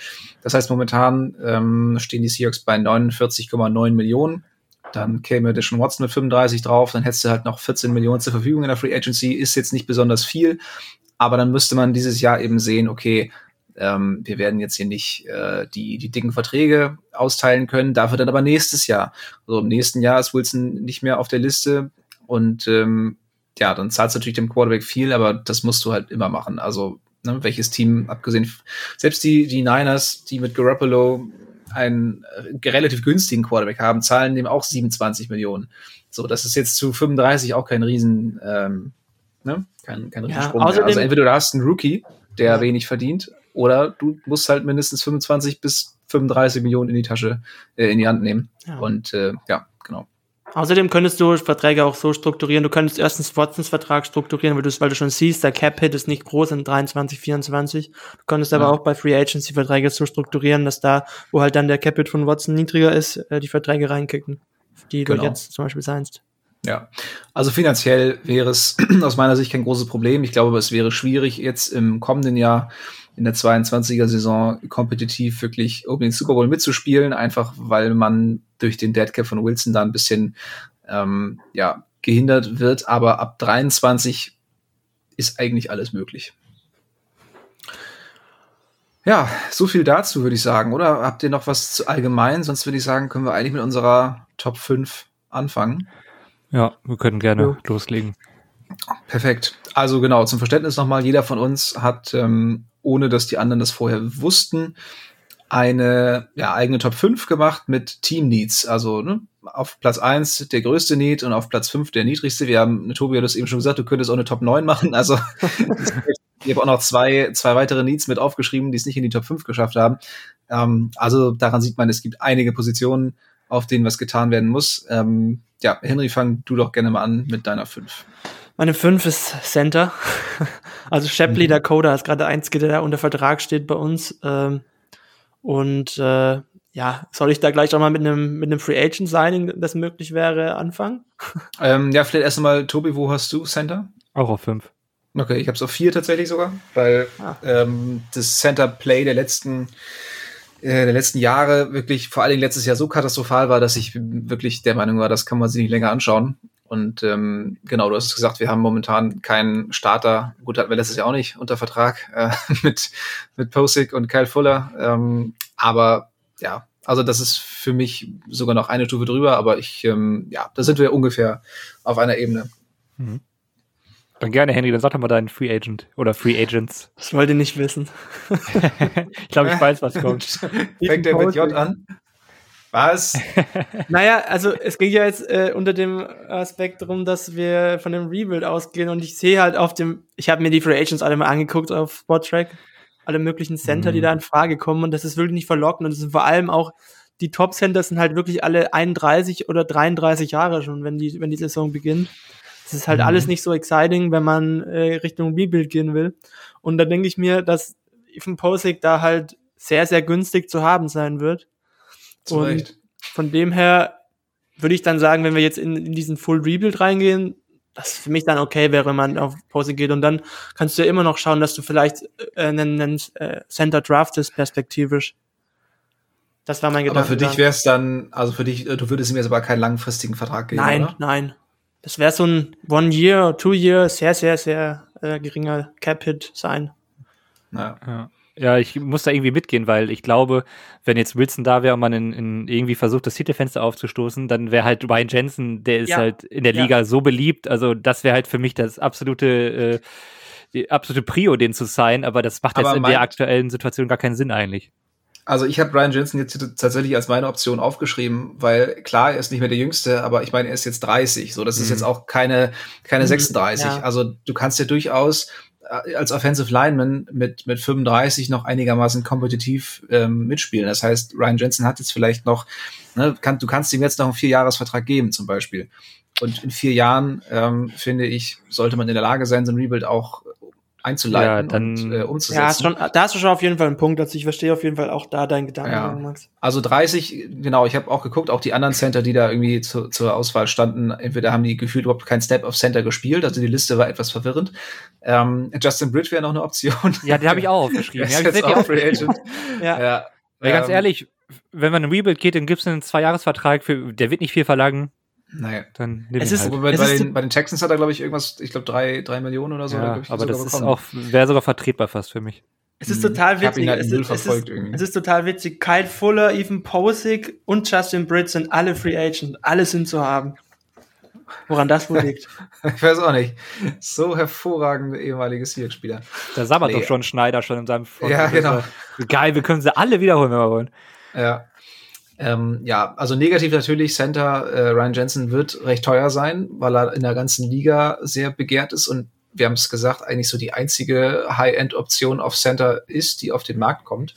Das heißt, momentan ähm, stehen die Seahawks bei 49,9 Millionen. Dann käme Dishon Watson mit 35 drauf, dann hättest du halt noch 14 Millionen zur Verfügung in der Free Agency. Ist jetzt nicht besonders viel, aber dann müsste man dieses Jahr eben sehen, okay, ähm, wir werden jetzt hier nicht äh, die, die dicken Verträge austeilen können, dafür dann aber nächstes Jahr. Also im nächsten Jahr ist Wilson nicht mehr auf der Liste und ähm, ja, dann zahlst du natürlich dem Quarterback viel, aber das musst du halt immer machen. Also ne, welches Team, abgesehen, selbst die, die Niners, die mit Garoppolo einen äh, relativ günstigen Quarterback haben, zahlen dem auch 27 Millionen. So, das ist jetzt zu 35 auch kein Riesen, ähm, ne? kein, kein Riesensprung ja, mehr. Also entweder du hast einen Rookie, der ja. wenig verdient, oder du musst halt mindestens 25 bis 35 Millionen in die Tasche, äh, in die Hand nehmen. Ja. Und äh, ja, genau. Außerdem könntest du Verträge auch so strukturieren. Du könntest erstens Watsons Vertrag strukturieren, weil du, weil du schon siehst, der Cap-Hit ist nicht groß in 23, 24. Du könntest ja. aber auch bei Free Agency Verträge so strukturieren, dass da, wo halt dann der Cap-Hit von Watson niedriger ist, äh, die Verträge reinkicken, die genau. du jetzt zum Beispiel seinst. Ja, also finanziell wäre es aus meiner Sicht kein großes Problem. Ich glaube, es wäre schwierig, jetzt im kommenden Jahr in der 22er Saison kompetitiv wirklich um den Super Bowl mitzuspielen, einfach weil man durch den Deadcap von Wilson da ein bisschen ähm, ja, gehindert wird. Aber ab 23 ist eigentlich alles möglich. Ja, so viel dazu würde ich sagen. Oder habt ihr noch was zu allgemein? Sonst würde ich sagen, können wir eigentlich mit unserer Top 5 anfangen. Ja, wir können gerne ja. loslegen. Perfekt. Also genau, zum Verständnis nochmal, jeder von uns hat ähm, ohne dass die anderen das vorher wussten, eine ja, eigene Top 5 gemacht mit Team Needs. Also ne, auf Platz 1 der größte Need und auf Platz 5 der niedrigste. Wir haben, Tobi hat das eben schon gesagt, du könntest auch eine Top 9 machen. Also ich habe auch noch zwei, zwei weitere Needs mit aufgeschrieben, die es nicht in die Top 5 geschafft haben. Ähm, also daran sieht man, es gibt einige Positionen, auf denen was getan werden muss. Ähm, ja, Henry, fang du doch gerne mal an mit deiner 5. Meine 5 ist Center. Also Shapley mhm. Dakota ist gerade der Einzige, der da unter Vertrag steht bei uns. Ähm, und äh, ja, soll ich da gleich auch mal mit einem mit einem Free Agent Signing, das möglich wäre, anfangen? Ähm, ja, vielleicht erst einmal, Tobi, wo hast du Center? Auch auf 5. Okay, ich habe es auf 4 tatsächlich sogar, weil ah. ähm, das Center Play der letzten äh, der letzten Jahre wirklich, vor allen Dingen letztes Jahr so katastrophal war, dass ich wirklich der Meinung war, das kann man sich nicht länger anschauen. Und ähm, genau, du hast gesagt, wir haben momentan keinen Starter. Gut, hatten wir letztes Jahr auch nicht unter Vertrag äh, mit, mit Posick und Kyle Fuller. Ähm, aber ja, also das ist für mich sogar noch eine Stufe drüber, aber ich, ähm, ja, da sind wir ungefähr auf einer Ebene. Mhm. Dann gerne, Henry, dann sag doch mal deinen Free Agent oder Free Agents. Das wollte ich nicht wissen. ich glaube, ich weiß, was kommt. Fängt der mit J an? Was? naja, also es ging ja jetzt äh, unter dem Aspekt darum, dass wir von dem Rebuild ausgehen und ich sehe halt auf dem, ich habe mir die Free Agents alle mal angeguckt auf Sporttrack, alle möglichen Center, mhm. die da in Frage kommen und das ist wirklich nicht verlockend und es sind vor allem auch die Top Center sind halt wirklich alle 31 oder 33 Jahre schon, wenn die, wenn die Saison beginnt. Das ist halt mhm. alles nicht so exciting, wenn man äh, Richtung Rebuild gehen will. Und da denke ich mir, dass Ethan Posick da halt sehr, sehr günstig zu haben sein wird. Zu und Recht. von dem her würde ich dann sagen, wenn wir jetzt in, in diesen Full Rebuild reingehen, das für mich dann okay wäre, wenn man auf Pause geht. Und dann kannst du ja immer noch schauen, dass du vielleicht äh, einen, einen äh, Center draftest, perspektivisch. Das war mein Gedanke. Aber für dich wäre es dann, also für dich, du würdest ihm jetzt aber keinen langfristigen Vertrag geben, Nein, oder? nein. Das wäre so ein One-Year, Two-Year, sehr, sehr, sehr äh, geringer Cap-Hit sein. Ja. ja. Ja, ich muss da irgendwie mitgehen, weil ich glaube, wenn jetzt Wilson da wäre und man in, in irgendwie versucht, das Titelfenster aufzustoßen, dann wäre halt Ryan Jensen, der ist ja. halt in der Liga ja. so beliebt. Also das wäre halt für mich das absolute, äh, die absolute Prio, den zu sein. Aber das macht aber jetzt in der aktuellen Situation gar keinen Sinn eigentlich. Also ich habe Ryan Jensen jetzt tatsächlich als meine Option aufgeschrieben, weil klar, er ist nicht mehr der Jüngste, aber ich meine, er ist jetzt 30. So, das mhm. ist jetzt auch keine, keine 36. Mhm. Ja. Also du kannst ja durchaus als Offensive Lineman mit, mit 35 noch einigermaßen kompetitiv ähm, mitspielen. Das heißt, Ryan Jensen hat jetzt vielleicht noch, ne, kann, du kannst ihm jetzt noch einen Vierjahresvertrag geben, zum Beispiel. Und in vier Jahren, ähm, finde ich, sollte man in der Lage sein, so ein Rebuild auch einzuleiten ja, dann, und äh, umzusetzen. Ja, schon, da hast du schon auf jeden Fall einen Punkt. Also ich verstehe auf jeden Fall auch da deinen Gedanken, ja. Max. Also 30, genau, ich habe auch geguckt, auch die anderen Center, die da irgendwie zu, zur Auswahl standen, entweder haben die gefühlt überhaupt kein Step of Center gespielt, also die Liste war etwas verwirrend. Ähm, Justin Britt wäre noch eine Option. Ja, den habe ich auch aufgeschrieben. ja, ich auch Free Agent. ja. ja. Weil ganz ähm, ehrlich, wenn man einen Rebuild geht, dann gibt es einen Zweijahresvertrag, für, der wird nicht viel verlangen. Naja. Dann es ist, halt. bei, es bei, ist den, bei den Texans hat er, glaube ich, irgendwas, ich glaube, drei, drei Millionen oder so. Ja, aber das bekommen. ist auch, wäre sogar vertretbar fast für mich. Es ist total witzig. Halt es, ist, es, ist, es, ist, total witzig. Kyle Fuller, Ethan Posick und Justin Britt sind alle Free Agent. Alle sind zu haben. Woran das wohl liegt? ich weiß auch nicht. So hervorragende ehemalige Seahawks-Spieler. Da sabbert nee. doch schon Schneider schon in seinem Front. Ja, genau. Geil, wir können sie alle wiederholen, wenn wir wollen. Ja. Ähm, ja, also negativ natürlich, Center äh, Ryan Jensen wird recht teuer sein, weil er in der ganzen Liga sehr begehrt ist und wir haben es gesagt, eigentlich so die einzige High-End-Option auf Center ist, die auf den Markt kommt.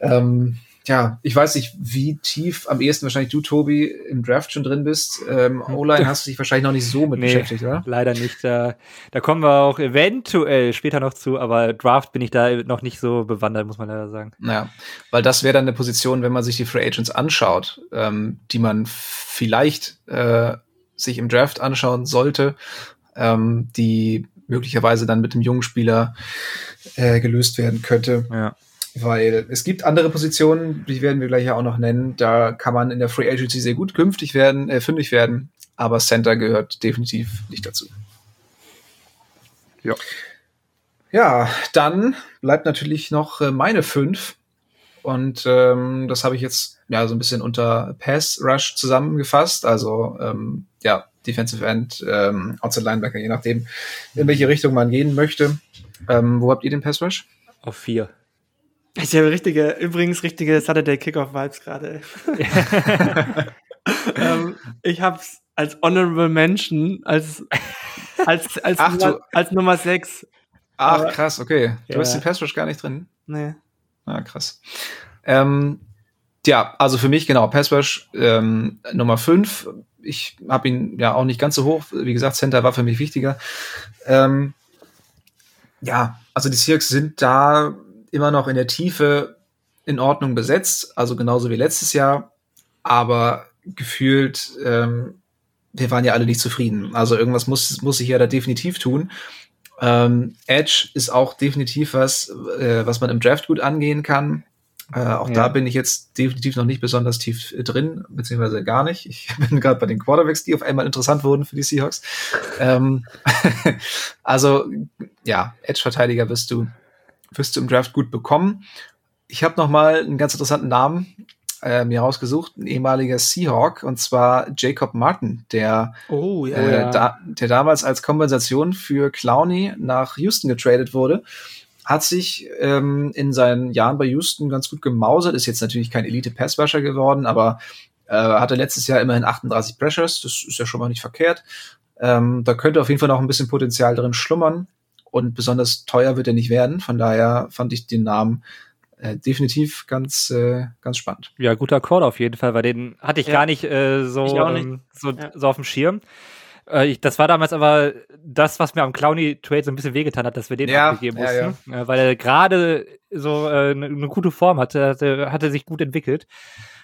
Ähm, ja, ich weiß nicht, wie tief am ehesten wahrscheinlich du, Tobi, im Draft schon drin bist. Ähm, O-Line hast du dich wahrscheinlich noch nicht so mit nee, beschäftigt, oder? Leider nicht. Da, da kommen wir auch eventuell später noch zu, aber Draft bin ich da noch nicht so bewandert, muss man leider sagen. Naja, weil das wäre dann eine Position, wenn man sich die Free Agents anschaut, ähm, die man vielleicht äh, sich im Draft anschauen sollte, ähm, die möglicherweise dann mit dem jungen Spieler äh, gelöst werden könnte. Ja. Weil es gibt andere Positionen, die werden wir gleich ja auch noch nennen. Da kann man in der Free Agency sehr gut künftig werden, äh, fündig werden. Aber Center gehört definitiv nicht dazu. Ja. Ja, dann bleibt natürlich noch äh, meine fünf. Und ähm, das habe ich jetzt ja so ein bisschen unter Pass Rush zusammengefasst. Also ähm, ja, Defensive End, ähm, Outside Linebacker, je nachdem, in welche Richtung man gehen möchte. Ähm, wo habt ihr den Pass Rush? Auf vier. Ich habe richtige, übrigens richtige Saturday Kickoff Vibes gerade. ähm, ich habe es als Honorable Mention, als, als, als, Ach, Nummer, als Nummer 6. Ach, Aber, krass, okay. Du ja. hast den Pass Rush gar nicht drin? Nee. Ah, krass. Ähm, ja, also für mich genau, Pass Rush ähm, Nummer 5. Ich habe ihn ja auch nicht ganz so hoch. Wie gesagt, Center war für mich wichtiger. Ähm, ja, also die Seahawks sind da immer noch in der Tiefe in Ordnung besetzt, also genauso wie letztes Jahr, aber gefühlt, ähm, wir waren ja alle nicht zufrieden. Also irgendwas muss, muss sich ja da definitiv tun. Ähm, Edge ist auch definitiv was, äh, was man im Draft gut angehen kann. Äh, auch ja. da bin ich jetzt definitiv noch nicht besonders tief drin, beziehungsweise gar nicht. Ich bin gerade bei den Quarterbacks, die auf einmal interessant wurden für die Seahawks. ähm, also ja, Edge-Verteidiger wirst du, wirst du im Draft gut bekommen. Ich habe noch mal einen ganz interessanten Namen äh, mir rausgesucht, ein ehemaliger Seahawk, und zwar Jacob Martin, der, oh, ja, äh, da, der damals als Kompensation für Clowney nach Houston getradet wurde hat sich ähm, in seinen Jahren bei Houston ganz gut gemausert, ist jetzt natürlich kein Elite-Passwasher geworden, aber äh, hatte letztes Jahr immerhin 38 Pressures, das ist ja schon mal nicht verkehrt. Ähm, da könnte auf jeden Fall noch ein bisschen Potenzial drin schlummern und besonders teuer wird er nicht werden. Von daher fand ich den Namen äh, definitiv ganz, äh, ganz spannend. Ja, guter Call auf jeden Fall, weil den hatte ich ja. gar nicht, äh, so, nicht. Ähm, so, ja. so auf dem Schirm. Äh, ich, das war damals aber das, was mir am Clowny-Trade so ein bisschen wehgetan hat, dass wir den ja, abgegeben mussten. Ja, ja. Äh, weil er gerade so äh, eine, eine gute Form hatte, hatte, hatte sich gut entwickelt.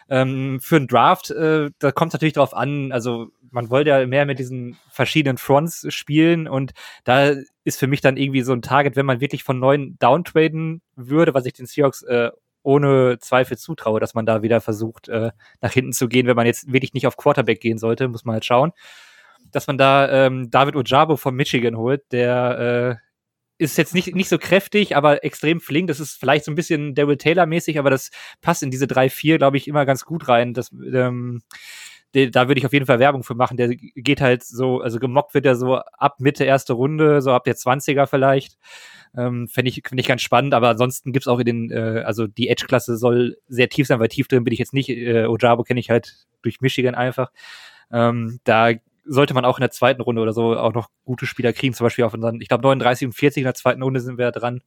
Ähm, für einen Draft, äh, da kommt es natürlich drauf an, also man wollte ja mehr mit diesen verschiedenen Fronts spielen und da ist für mich dann irgendwie so ein Target, wenn man wirklich von neuen downtraden würde, was ich den Seahawks äh, ohne Zweifel zutraue, dass man da wieder versucht, äh, nach hinten zu gehen, wenn man jetzt wirklich nicht auf Quarterback gehen sollte, muss man halt schauen dass man da ähm, David Ojabo von Michigan holt, der äh, ist jetzt nicht, nicht so kräftig, aber extrem flink. Das ist vielleicht so ein bisschen Daryl Taylor-mäßig, aber das passt in diese 3-4, glaube ich, immer ganz gut rein. Das, ähm, de, da würde ich auf jeden Fall Werbung für machen. Der geht halt so, also gemockt wird er so ab Mitte erste Runde, so ab der 20er vielleicht. Ähm, Fände ich, find ich ganz spannend, aber ansonsten gibt's auch in den, äh, also die Edge-Klasse soll sehr tief sein, weil tief drin bin ich jetzt nicht. Äh, Ojabo kenne ich halt durch Michigan einfach. Ähm, da sollte man auch in der zweiten Runde oder so auch noch gute Spieler kriegen. Zum Beispiel auf unseren, ich glaube 39 und 40 in der zweiten Runde sind wir dran.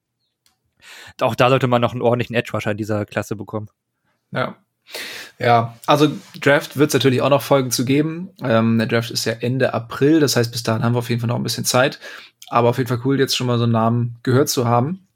Auch da sollte man noch einen ordentlichen Edge Rusher in dieser Klasse bekommen. Ja. Ja, also Draft wird es natürlich auch noch Folgen zu geben. Ähm, der Draft ist ja Ende April, das heißt, bis dahin haben wir auf jeden Fall noch ein bisschen Zeit. Aber auf jeden Fall cool, jetzt schon mal so einen Namen gehört zu haben.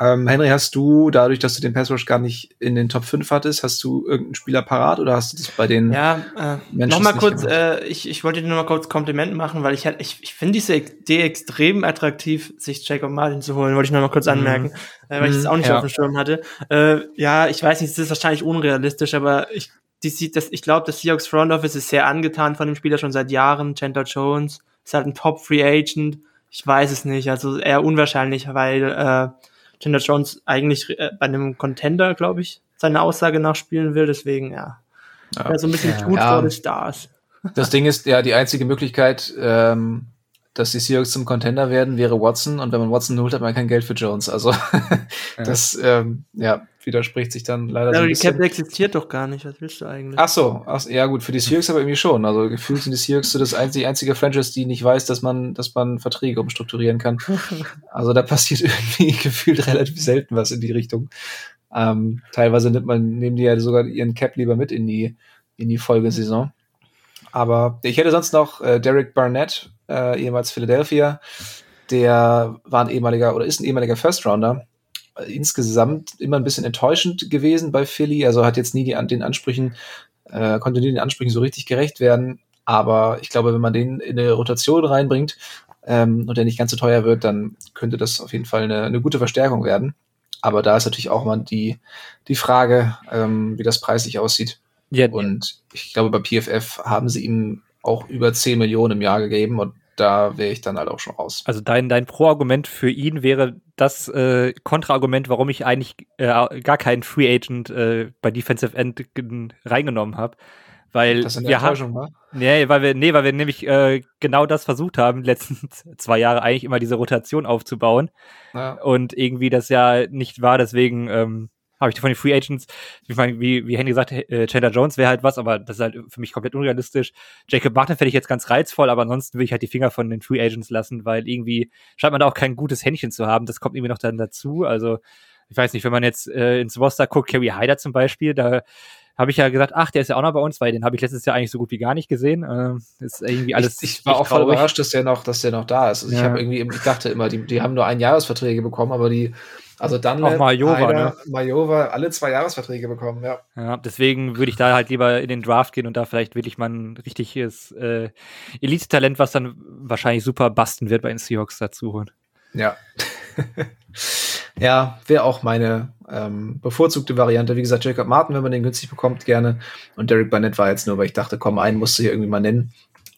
Ähm, Henry, hast du, dadurch, dass du den Pass Rush gar nicht in den Top 5 hattest, hast du irgendeinen Spieler parat oder hast du das bei den Ja, äh, nochmal kurz, äh, ich, ich wollte dir nochmal kurz Kompliment machen, weil ich halt, ich, ich finde diese Idee extrem attraktiv, sich Jacob Martin zu holen, wollte ich nochmal kurz mhm. anmerken, äh, weil ich das auch nicht ja. auf dem Schirm hatte. Äh, ja, ich weiß nicht, es ist wahrscheinlich unrealistisch, aber ich, die sieht das, ich glaube, das Seahawks Front Office ist sehr angetan von dem Spieler schon seit Jahren. Chandler Jones ist halt ein Top Free Agent. Ich weiß es nicht, also eher unwahrscheinlich, weil äh, Chandler Jones eigentlich äh, bei einem Contender, glaube ich, seine Aussage nachspielen will. Deswegen, ja. ja. so ein bisschen tut ja. vor den Stars. Das Ding ist, ja, die einzige Möglichkeit, ähm, dass die Seahawks zum Contender werden, wäre Watson. Und wenn man Watson holt, hat man kein Geld für Jones. Also das ähm, ja, widerspricht sich dann leider ja, so ein bisschen. Die Cap existiert doch gar nicht. Was willst du eigentlich? Ach so, ach, ja gut, für die Seahawks aber irgendwie schon. Also gefühlt sind die Seahawks so das einzige, einzige Franchise, die nicht weiß, dass man, dass man Verträge umstrukturieren kann. also da passiert irgendwie gefühlt relativ selten was in die Richtung. Ähm, teilweise nimmt man, nehmen die ja sogar ihren Cap lieber mit in die, in die Folgesaison. Aber ich hätte sonst noch äh, Derek Barnett, äh, ehemals Philadelphia. Der war ein ehemaliger oder ist ein ehemaliger First Rounder. Äh, insgesamt immer ein bisschen enttäuschend gewesen bei Philly. Also hat jetzt nie die, den Ansprüchen, äh, konnte nie den Ansprüchen so richtig gerecht werden. Aber ich glaube, wenn man den in eine Rotation reinbringt ähm, und der nicht ganz so teuer wird, dann könnte das auf jeden Fall eine, eine gute Verstärkung werden. Aber da ist natürlich auch mal die, die Frage, ähm, wie das preislich aussieht. Ja. Und ich glaube, bei PFF haben sie ihm auch über 10 Millionen im Jahr gegeben und da wäre ich dann halt auch schon raus. Also dein, dein Pro-Argument für ihn wäre das äh, Kontraargument, warum ich eigentlich äh, gar keinen Free Agent äh, bei Defensive End reingenommen habe. Weil das wir haben, war? Nee, weil wir, nee, weil wir nämlich äh, genau das versucht haben, die letzten zwei Jahre eigentlich immer diese Rotation aufzubauen. Ja. Und irgendwie das ja nicht war, deswegen ähm, habe ich von den Free Agents, ich meine, wie, wie Henry gesagt, äh, Chandler Jones wäre halt was, aber das ist halt für mich komplett unrealistisch. Jacob Martin fände ich jetzt ganz reizvoll, aber ansonsten will ich halt die Finger von den Free Agents lassen, weil irgendwie scheint man da auch kein gutes Händchen zu haben. Das kommt irgendwie noch dann dazu. Also, ich weiß nicht, wenn man jetzt äh, ins Roster guckt, Kerry Hyder zum Beispiel, da habe ich ja gesagt, ach, der ist ja auch noch bei uns, weil den habe ich letztes Jahr eigentlich so gut wie gar nicht gesehen. Äh, ist irgendwie alles. Ich, ich war auch voll überrascht, dass der noch, dass der noch da ist. Also ja. Ich habe irgendwie, ich dachte immer, die, die haben nur ein Jahresverträge bekommen, aber die also dann auch Majova, ne? Majova alle zwei Jahresverträge bekommen, ja. Ja, deswegen würde ich da halt lieber in den Draft gehen und da vielleicht wirklich mal ein richtiges äh, Elite-Talent, was dann wahrscheinlich super basten wird bei den Seahawks dazu holen. Ja. Ja, wäre auch meine ähm, bevorzugte Variante. Wie gesagt, Jacob Martin, wenn man den günstig bekommt, gerne. Und Derek Barnett war jetzt nur, weil ich dachte, komm, einen musst du hier irgendwie mal nennen.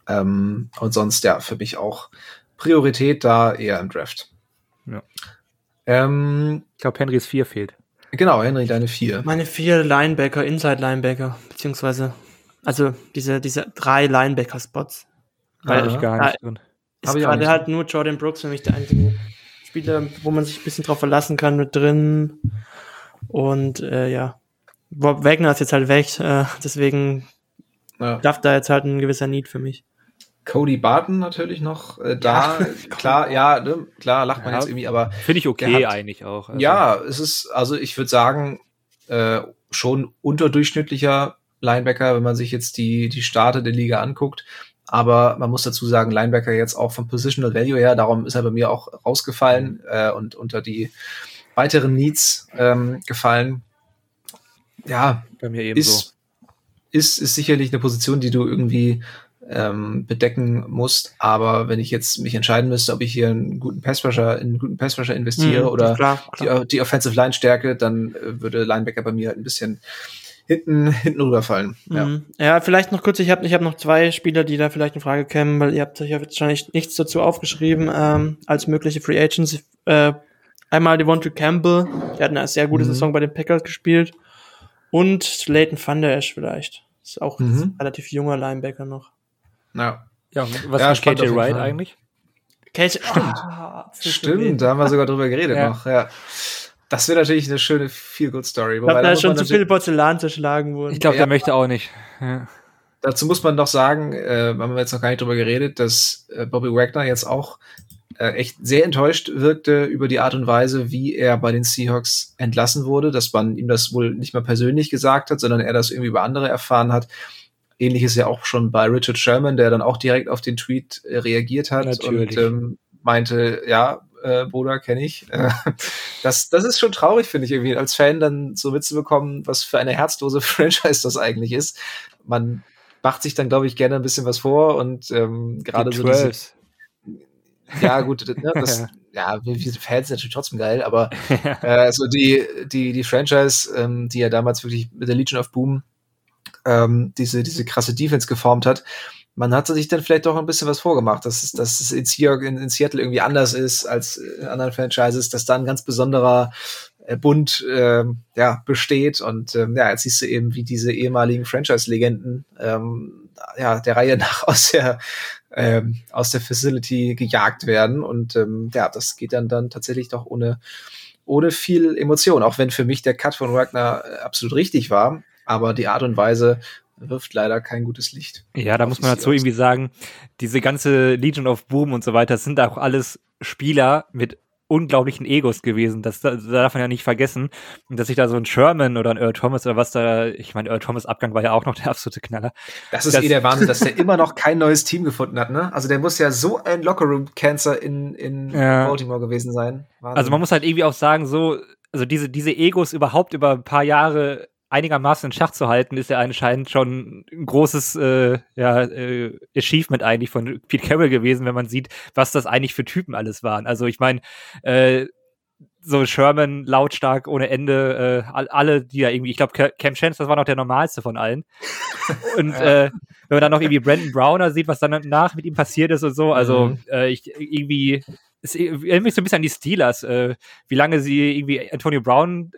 Ähm, und sonst, ja, für mich auch Priorität da eher im Draft. Ja. Ähm, Ich glaube, Henrys 4 fehlt. genau, Henry, deine vier. Meine vier Linebacker, Inside Linebacker, beziehungsweise, also diese, diese drei Linebacker-Spots. Weil ich Ich gar nicht drin. ist gerade nicht. halt nur Jordan Brooks für mich der einzige Spieler, wo man sich ein bisschen drauf verlassen kann mit drin. Und äh, ja, Bob Wagner ist jetzt halt weg, äh, deswegen Ja. darf da jetzt halt ein gewisser Need für mich. Cody Barton natürlich noch äh, da. klar, ja, ne, klar, lacht man Ja. jetzt irgendwie, aber Finde ich okay hat- eigentlich auch. Also, ja, es ist, also ich würde sagen, äh, schon unterdurchschnittlicher Linebacker, wenn man sich jetzt die, die Starte der Liga anguckt. Aber man muss dazu sagen, Linebacker jetzt auch vom Positional Value her, darum ist er bei mir auch rausgefallen äh, und unter die weiteren Needs ähm, gefallen. Ja, Bei mir ebenso. ist, ist, ist sicherlich eine Position, die du irgendwie ähm, bedecken musst. Aber wenn ich jetzt mich entscheiden müsste, ob ich hier einen guten Passrusher, in einen guten Passrusher investiere Mhm, oder klar, klar. die, die Offensive Line Stärke, dann äh, würde Linebacker bei mir halt ein bisschen hinten, hinten rüberfallen. Ja. Mhm. Ja, vielleicht noch kurz, ich habe ich hab noch zwei Spieler, die da vielleicht in Frage kämen, weil ihr habt euch ja wahrscheinlich nichts dazu aufgeschrieben ähm, als mögliche Free Agents. Äh, einmal Devontae Campbell, der hat eine sehr gute Mhm. Saison bei den Packers gespielt. Und Leighton Van Der Esch vielleicht. Ist auch Mhm. ein relativ junger Linebacker noch. Ja. Ja, was Ja, mit spannend KJ Wright eigentlich? Cage, Stimmt. Ah, das ist Stimmt, da haben wir sogar drüber geredet Ja. noch. Ja. Das wäre natürlich eine schöne Feel-Good-Story. Ich glaube, Wobei, da ist schon zu viel Porzellan zerschlagen worden. Ich glaube, Ja. der möchte auch nicht. Ja. Dazu muss man doch sagen, äh, haben wir jetzt noch gar nicht drüber geredet, dass äh, Bobby Wagner jetzt auch äh, echt sehr enttäuscht wirkte über die Art und Weise, wie er bei den Seahawks entlassen wurde, dass man ihm das wohl nicht mal persönlich gesagt hat, sondern er das irgendwie über andere erfahren hat. Ähnliches ja auch schon bei Richard Sherman, der dann auch direkt auf den Tweet äh, reagiert hat Natürlich. und ähm, meinte, ja, äh, Bruder, kenne ich. Äh, das, das ist schon traurig, finde ich irgendwie, als Fan dann so mitzubekommen, was für eine herzlose Franchise das eigentlich ist. Man macht sich dann, glaube ich, gerne ein bisschen was vor und ähm, gerade so diese, 12. ja gut, ne, das, ja, wir, wir Fans sind natürlich trotzdem geil, aber äh, so die, die, die Franchise, ähm, die ja damals wirklich mit der Legion of Boom ähm, diese, diese krasse Defense geformt hat, man hat sich dann vielleicht doch ein bisschen was vorgemacht, dass es, dass es in, Seattle, in, in Seattle irgendwie anders ist als in anderen Franchises, dass da ein ganz besonderer äh, Bund ähm, ja, besteht. Und ähm, ja, jetzt siehst du eben, wie diese ehemaligen Franchise-Legenden ähm, ja, der Reihe nach aus der ähm, aus der Facility gejagt werden. Und ähm, ja, das geht dann dann tatsächlich doch ohne, ohne viel Emotion, auch wenn für mich der Cut von Wagner äh, absolut richtig war. Aber die Art und Weise wirft leider kein gutes Licht. Ja, da muss man dazu irgendwie sagen, diese ganze Legion of Boom und so weiter, sind auch alles Spieler mit unglaublichen Egos gewesen. Das, das darf man ja nicht vergessen. Und dass sich da so ein Sherman oder ein Earl Thomas oder was da, ich meine, Earl Thomas Abgang war ja auch noch der absolute Knaller. Das ist Das- eh der Wahnsinn, dass der immer noch kein neues Team gefunden hat, ne? Also der muss ja so ein Lockerroom-Cancer in, in Ja. Baltimore gewesen sein. Wahnsinn. Also man muss halt irgendwie auch sagen, so, also diese, diese Egos überhaupt über ein paar Jahre einigermaßen in Schach zu halten, ist ja anscheinend schon ein großes äh, ja, äh, Achievement eigentlich von Pete Carroll gewesen, wenn man sieht, was das eigentlich für Typen alles waren. Also ich meine, äh, so Sherman lautstark ohne Ende, äh, all- alle, die ja irgendwie, ich glaube, Cam Chance, das war noch der normalste von allen. Und Ja. äh, wenn man dann noch irgendwie Brandon Browner sieht, was dann nach mit ihm passiert ist und so, also Mhm. äh, ich irgendwie, es erinnert mich so ein bisschen an die Steelers, äh, wie lange sie irgendwie Antonio Brown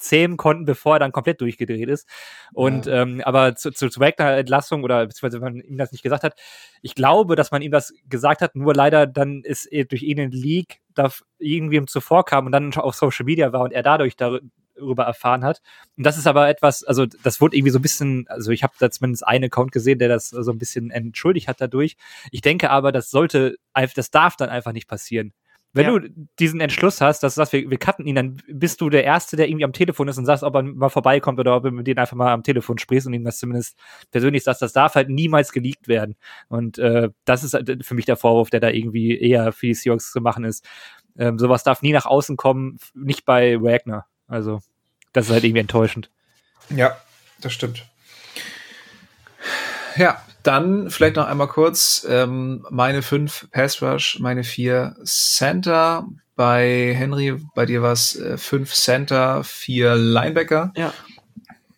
zähmen konnten, bevor er dann komplett durchgedreht ist. Und ähm, aber zu, zu, zu Wagner Entlassung oder beziehungsweise wenn man ihm das nicht gesagt hat, ich glaube, dass man ihm das gesagt hat, nur leider dann ist er durch ihn in League da irgendwem zuvor kam und dann auf Social Media war und er dadurch darüber erfahren hat. Und das ist aber etwas, also das wurde irgendwie so ein bisschen, also ich habe da zumindest einen Account gesehen, der das so ein bisschen entschuldigt hat dadurch. Ich denke aber, das sollte, das darf dann einfach nicht passieren. Wenn Ja. du diesen Entschluss hast, dass du sagst, wir, wir cutten ihn, dann bist du der Erste, der irgendwie am Telefon ist und sagst, ob er mal vorbeikommt oder ob du mit denen einfach mal am Telefon sprichst und ihm das zumindest persönlich sagst, das darf halt niemals geleakt werden. Und äh, das ist halt für mich der Vorwurf, der da irgendwie eher für die Seahawks zu machen ist. Ähm, sowas darf nie nach außen kommen, nicht bei Wagner. Also, das ist halt irgendwie enttäuschend. Ja, das stimmt. Ja, Dann vielleicht noch einmal kurz ähm, meine fünf Pass Rush, meine vier Center. Bei Henry, bei dir war es äh, fünf Center, vier Linebacker. Ja.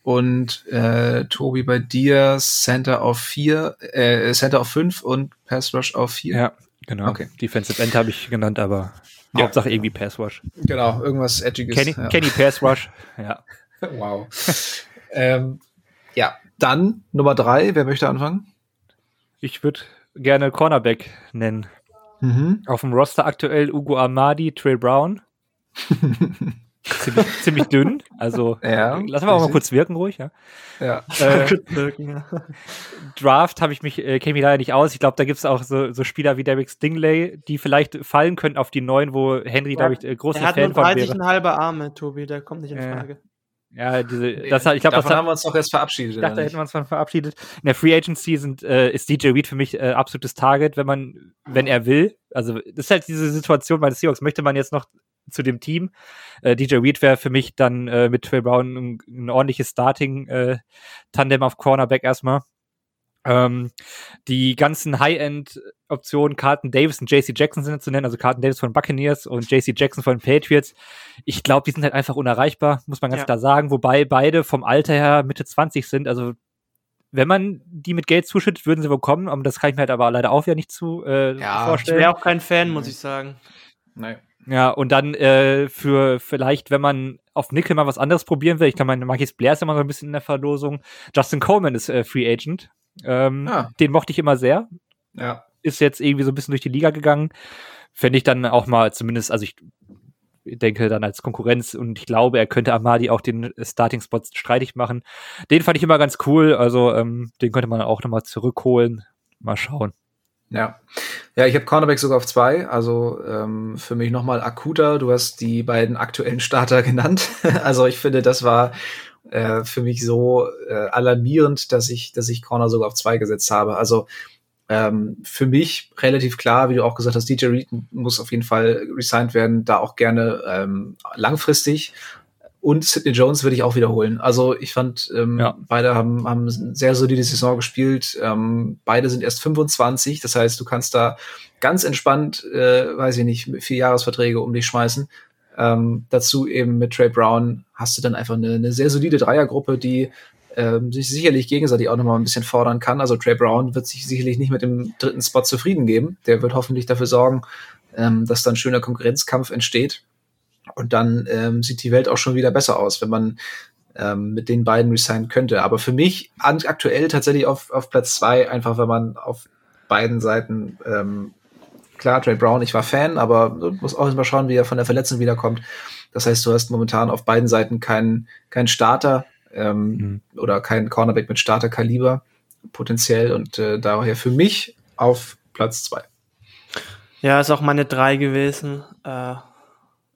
Und äh, Tobi, bei dir Center auf vier, äh, Center auf fünf und Pass Rush auf vier. Ja, genau. Okay. Defensive End habe ich genannt, aber Ja. Hauptsache irgendwie Pass Rush. Genau, irgendwas Edgiges. Kenny, ja. Kenny Pass Rush. Ja. Wow. ähm, ja, dann Nummer drei. Wer möchte anfangen? Ich würde gerne Cornerback nennen. Mhm. Auf dem Roster aktuell Ugo Amadi, Trey Brown. ziemlich, ziemlich dünn. Also Ja, lassen wir auch mal kurz wirken ruhig. Ja. Ja. Äh, ja. Draft habe ich mich, äh, kenne mich leider nicht aus. Ich glaube, da gibt es auch so, so Spieler wie Derek Stingley, die vielleicht fallen könnten auf die neuen, wo Henry, glaube ich, äh, großer Der hat nur Fan von 30 wäre. und halbe Arme, Tobi, der kommt nicht in Ja. Frage. Ja, diese, das, hat- ich glaube, Davon haben wir uns doch jetzt verabschiedet. Ich dachte, da hätten wir uns von verabschiedet. In der Free Agency sind, äh, ist DJ Reed für mich äh, absolutes Target, wenn man, wenn er will. Also das ist halt diese Situation bei den Seahawks. Möchte man jetzt noch zu dem Team? Äh, DJ Reed wäre für mich dann äh, mit Trey Brown ein, ein ordentliches Starting-Tandem auf Cornerback erstmal. Ähm, die ganzen High-End-Optionen, Carlton Davis und JC Jackson sind zu nennen, also Carlton Davis von Buccaneers und JC Jackson von den Patriots. Ich glaube, die sind halt einfach unerreichbar, muss man ganz Ja. klar sagen, wobei beide vom Alter her Mitte 20 sind. Also wenn man die mit Geld zuschüttet, würden sie wohl kommen, aber das kann ich mir halt aber leider auch wieder nicht zu äh, Ja, Ich vorstellen. wäre auch kein Fan, muss ich sagen. Nee. Ja, und dann äh, für vielleicht, wenn man auf Nickel mal was anderes probieren will, ich glaube, mein Marquis Blair ist immer so ein bisschen in der Verlosung. Justin Coleman ist äh, Free Agent. Ähm, Ah. Den mochte ich immer sehr. Ja. Ist jetzt irgendwie so ein bisschen durch die Liga gegangen. Fände ich dann auch mal zumindest, also ich denke dann als Konkurrenz und ich glaube, er könnte Amadi auch den Starting-Spot streitig machen. Den fand ich immer ganz cool, also ähm, den könnte man auch nochmal zurückholen. Mal schauen. Ja. Ja, ich habe Cornerback sogar auf zwei, also ähm, für mich nochmal akuter. Du hast die beiden aktuellen Starter genannt. also ich finde, das war äh, für mich so äh, alarmierend, dass ich, dass ich Corner sogar auf zwei gesetzt habe. Also ähm, für mich relativ klar, wie du auch gesagt hast, DJ Reed muss auf jeden Fall resigned werden, da auch gerne ähm, langfristig. Und Sidney Jones würde ich auch wiederholen. Also ich fand, ähm, Ja. beide haben, haben sehr solide Saison gespielt. Ähm, beide sind erst 25. Das heißt, du kannst da ganz entspannt, äh, weiß ich nicht, vier Jahresverträge um dich schmeißen. Ähm, dazu eben mit Trey Brown hast du dann einfach eine, eine sehr solide Dreiergruppe, die ähm, sich sicherlich gegenseitig auch nochmal ein bisschen fordern kann. Also Trey Brown wird sich sicherlich nicht mit dem dritten Spot zufrieden geben. Der wird hoffentlich dafür sorgen, ähm, dass dann schöner Konkurrenzkampf entsteht. Und dann ähm, sieht die Welt auch schon wieder besser aus, wenn man ähm, mit den beiden resignen könnte. Aber für mich aktuell tatsächlich auf, auf Platz zwei, einfach wenn man auf beiden Seiten, ähm, klar, Trey Brown, ich war Fan, aber du musst auch mal schauen, wie er von der Verletzung wiederkommt. Das heißt, du hast momentan auf beiden Seiten keinen keinen Starter ähm, oder keinen Cornerback mit Starterkaliber potenziell und äh, daher für mich auf Platz zwei. Ja, ist auch meine drei gewesen. Äh,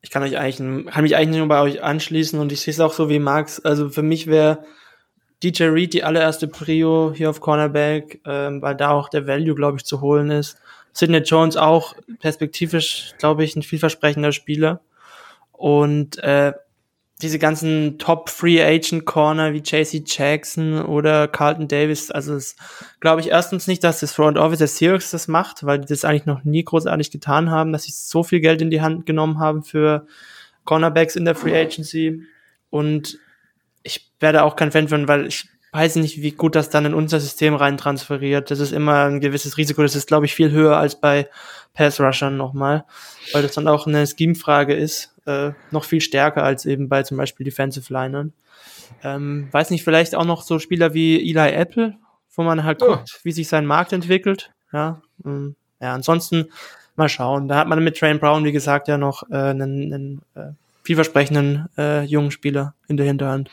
ich kann euch eigentlich, kann mich eigentlich nur bei euch anschließen und ich sehe es auch so wie Max. Also für mich wäre DJ Reed die allererste Prio hier auf Cornerback, ähm, weil da auch der Value, glaube ich, zu holen ist. Sidney Jones auch perspektivisch, glaube ich, ein vielversprechender Spieler. Und äh, diese ganzen Top Free Agent Corner wie JC Jackson oder Carlton Davis, also es glaube ich erstens nicht, dass das Front Office der Seahawks das macht, weil die das eigentlich noch nie großartig getan haben, dass sie so viel Geld in die Hand genommen haben für Cornerbacks in der Free Agency und ich werde auch kein Fan von, weil ich weiß nicht, wie gut das dann in unser System rein transferiert. Das ist immer ein gewisses Risiko. Das ist, glaube ich, viel höher als bei Pass Rushern nochmal, weil das dann auch eine Scheme-Frage ist. Äh, noch viel stärker als eben bei zum Beispiel Defensive Linern. Ähm, weiß nicht, vielleicht auch noch so Spieler wie Eli Apple, wo man halt Oh. guckt, wie sich sein Markt entwickelt. Ja, ähm, ja, ansonsten mal schauen. Da hat man mit Train Brown, wie gesagt, ja noch äh, einen, einen äh, vielversprechenden äh, jungen Spieler in der Hinterhand.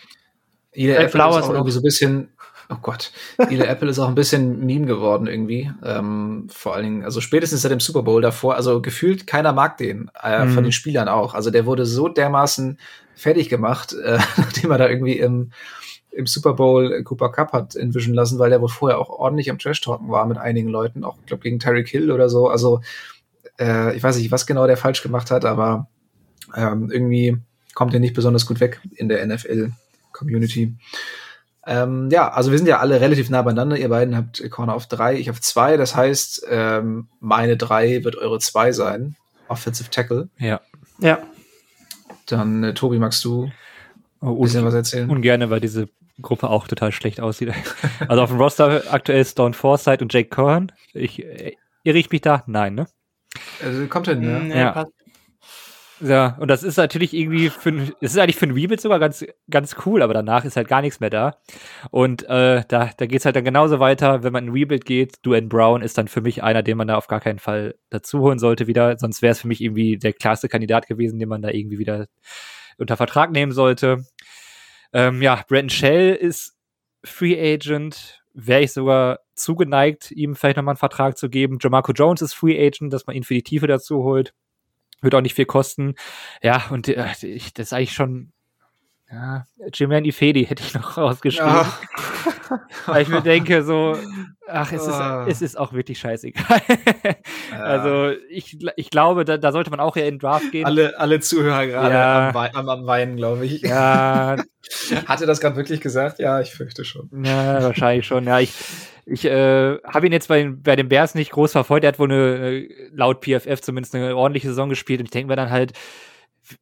Ile Red Apple Flowers ist auch irgendwie so ein bisschen, oh Gott, Ile Apple ist auch ein bisschen Meme geworden irgendwie. Ähm, vor allen Dingen, also spätestens seit dem Super Bowl davor, also gefühlt keiner mag den, äh, Mhm. von den Spielern auch. Also der wurde so dermaßen fertig gemacht, äh, nachdem er da irgendwie im, im Super Bowl Cooper Cup hat entwischen lassen, weil der wohl vorher auch ordentlich am Trash-Talken war mit einigen Leuten, auch, ich glaube, gegen Tyreek Hill oder so. Also äh, ich weiß nicht, was genau der falsch gemacht hat, aber ähm, irgendwie kommt er nicht besonders gut weg in der NFL-Community. Ähm, ja, also wir sind ja alle relativ nah beieinander. Ihr beiden habt Corner auf drei, ich auf zwei. Das heißt, ähm, meine drei wird eure zwei sein. Offensive Tackle. Ja. Ja. Dann, äh, Tobi, magst du Oh, ein bisschen was erzählen? ungerne, weil diese Gruppe auch total schlecht aussieht. Also auf dem Roster aktuell ist Dawn Forsythe und Jake Cohen. Ich, äh, irre ich mich da? Nein, ne? Also, kommt hin, Mm, ja. ja, Ja. und das ist natürlich irgendwie für ein, es ist eigentlich für ein Rebuild sogar ganz, ganz cool, aber danach ist halt gar nichts mehr da. Und äh, da, da geht's halt dann genauso weiter, wenn man in ein Rebuild geht. Duane Brown ist dann für mich einer, den man da auf gar keinen Fall dazu holen sollte wieder. Sonst wäre es für mich irgendwie der klarste Kandidat gewesen, den man da irgendwie wieder unter Vertrag nehmen sollte. Ähm, ja, Brandon Shell ist Free Agent. Wäre ich sogar zugeneigt, ihm vielleicht nochmal einen Vertrag zu geben. Jamarco Jones ist Free Agent, dass man ihn für die Tiefe dazu holt. Wird auch nicht viel kosten. Ja, und äh, ich, das ist eigentlich schon. Ja, Jermaine Ifedi hätte ich noch rausgeschrieben. Ach, Weil ich mir denke, so, ach, es ist, es ist auch wirklich scheißegal. Also, ich, ich glaube, da, da sollte man auch eher in den Draft gehen. alle, alle Zuhörer gerade Ja. am, am, am Weinen, glaube ich. Ja, Hat er das gerade wirklich gesagt? Ja, ich fürchte schon. Ja, wahrscheinlich schon. Ja, ich, ich äh, habe ihn jetzt bei, den- bei den Bears nicht groß verfolgt. Er hat wohl eine, äh, laut PFF zumindest eine ordentliche Saison gespielt. Und ich denke mir dann halt,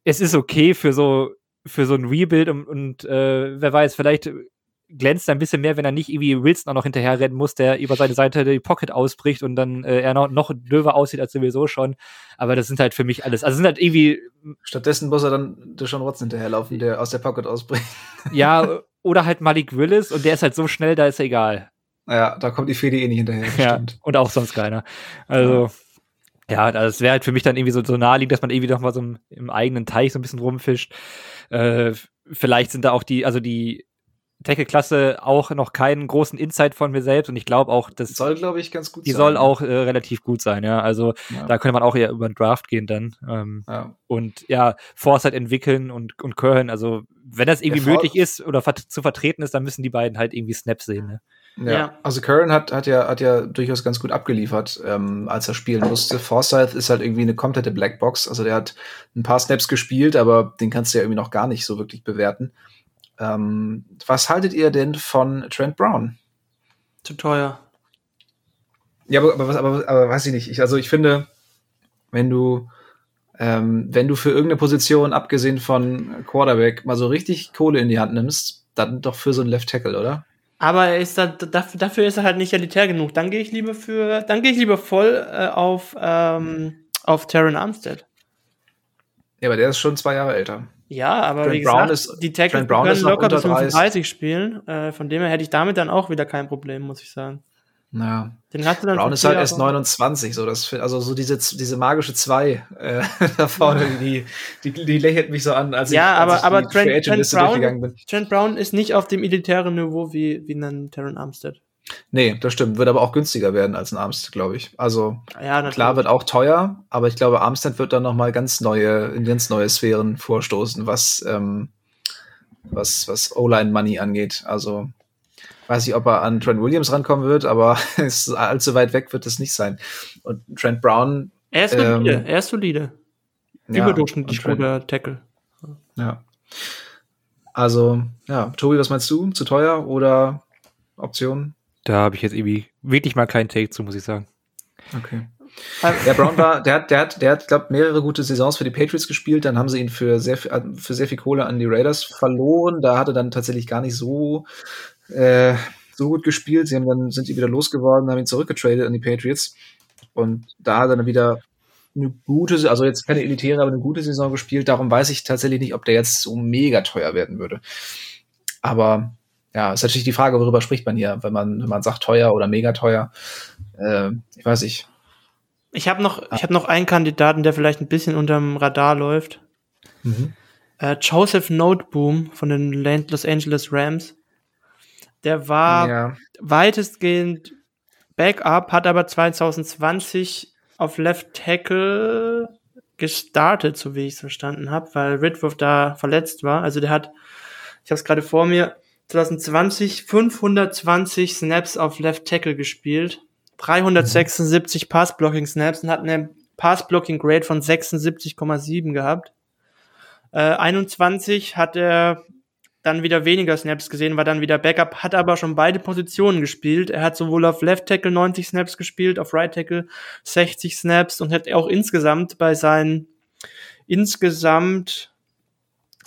es ist okay für so, für so ein Rebuild und, und äh, wer weiß, vielleicht glänzt er ein bisschen mehr, wenn er nicht irgendwie Wilson auch noch hinterher rennen muss, der über seine Seite die Pocket ausbricht und dann äh, er noch, noch döver aussieht als sowieso schon. Aber das sind halt für mich alles. Also sind halt irgendwie, Stattdessen muss er dann Deshaun Watson hinterherlaufen, der aus der Pocket ausbricht. ja, oder halt Malik Willis und der ist halt so schnell, da ist er egal. Ja, da kommt die Fede eh nicht hinterher. Ja, stimmt. und auch sonst keiner. Also, ja, das wäre halt für mich dann irgendwie so, so naheliegend, dass man irgendwie doch mal so im, im eigenen Teich so ein bisschen rumfischt. Äh, vielleicht sind da auch die, also die Tackle-Klasse auch noch keinen großen Insight von mir selbst und ich glaube auch, dass Soll, glaube ich, ganz gut die sein. soll auch äh, relativ gut sein, ja. Also Ja. da könnte man auch eher über den Draft gehen dann. Ähm, ja. und ja, Foresight entwickeln und, und Curran, also wenn das irgendwie Der möglich ist oder vert zu vertreten ist, dann müssen die beiden halt irgendwie Snaps sehen, ne? Ja. Ja. Also Curran hat, hat, ja, hat ja durchaus ganz gut abgeliefert, ähm, als er spielen musste. Forsyth ist halt irgendwie eine komplette Blackbox. Also der hat ein paar Snaps gespielt, aber den kannst du ja irgendwie noch gar nicht so wirklich bewerten. Ähm, was haltet ihr denn von Trent Brown? Zu teuer. Ja, aber, aber, was- aber, aber weiß ich nicht. Ich, also ich finde, wenn du, ähm, wenn du für irgendeine Position, abgesehen von Quarterback, mal so richtig Kohle in die Hand nimmst, dann doch für so einen Left Tackle, oder? Aber er ist da, dafür, dafür ist er halt nicht elitär genug. Dann gehe ich lieber für, dann gehe ich lieber voll äh, auf, ähm, auf Terran Armstead. Ja, aber der ist schon zwei Jahre älter. Ja, aber Trent wie gesagt, ist- die Tackles können locker bis 30. 35 spielen. Äh, von dem her hätte ich damit dann auch wieder kein Problem, muss ich sagen. Naja. Den hast du dann Brown ist halt erst Jahre- 29, so das, also so diese, diese magische zwei äh, da vorne, die, die, die lächelt mich so an, als Ja, ich, als aber- ich aber die Trent- Trent Brown- durchgegangen bin. Trent Brown ist nicht auf dem elitären Niveau wie, wie ein Terran Armstead. Nee, das stimmt, wird aber auch günstiger werden als ein Armstead, glaube ich. Also Ja, klar wird auch teuer, aber ich glaube, Armstead wird dann noch mal ganz neue, in ganz neue Sphären vorstoßen, was, ähm, was, was O-Line-Money angeht. Also weiß ich, ob er an Trent Williams rankommen wird, aber ist allzu weit weg wird es nicht sein. Und Trent Brown, Er ist solide. ähm, er ist solide. ja, Überdurchschnittlich guter Tackle. Ja. Also, ja, Tobi, was meinst du? Zu teuer oder Optionen? Da habe ich jetzt irgendwie wirklich mal keinen Take zu, muss ich sagen. Okay. Ähm, Der Brown war, der hat, der hat, der hat, glaube mehrere gute Saisons für die Patriots gespielt. Dann haben sie ihn für sehr, viel- äh, für sehr viel Kohle an die Raiders verloren. Da hat er dann tatsächlich gar nicht so, äh, so gut gespielt. Sie haben dann, sind ihn wieder losgeworden, haben ihn zurückgetradet an die Patriots. Und da hat er dann wieder eine gute, also jetzt keine elitäre, aber eine gute Saison gespielt. Darum weiß ich tatsächlich nicht, ob der jetzt so mega teuer werden würde. Aber ja, ist natürlich die Frage, worüber spricht man hier, wenn man, wenn man sagt teuer oder mega teuer. Äh, ich weiß nicht. Ich habe noch, ich habe noch einen Kandidaten, der vielleicht ein bisschen unterm Radar läuft. Mhm. Äh, Joseph Noteboom von den Los Angeles Rams. Der war ja. weitestgehend Backup, hat aber 2020 auf Left Tackle gestartet, so wie ich es verstanden habe, weil Ridworth da verletzt war. Also der hat, ich habe es gerade vor mir, 2020 520 Snaps auf Left Tackle gespielt, 376 Pass-Blocking Snaps und hat eine Pass-Blocking Grade von 76,7 gehabt. Äh, 21 hat er dann wieder weniger Snaps gesehen, war dann wieder Backup, hat aber schon beide Positionen gespielt. Er hat sowohl auf Left Tackle 90 Snaps gespielt, auf Right Tackle 60 Snaps und hat auch insgesamt bei seinen insgesamt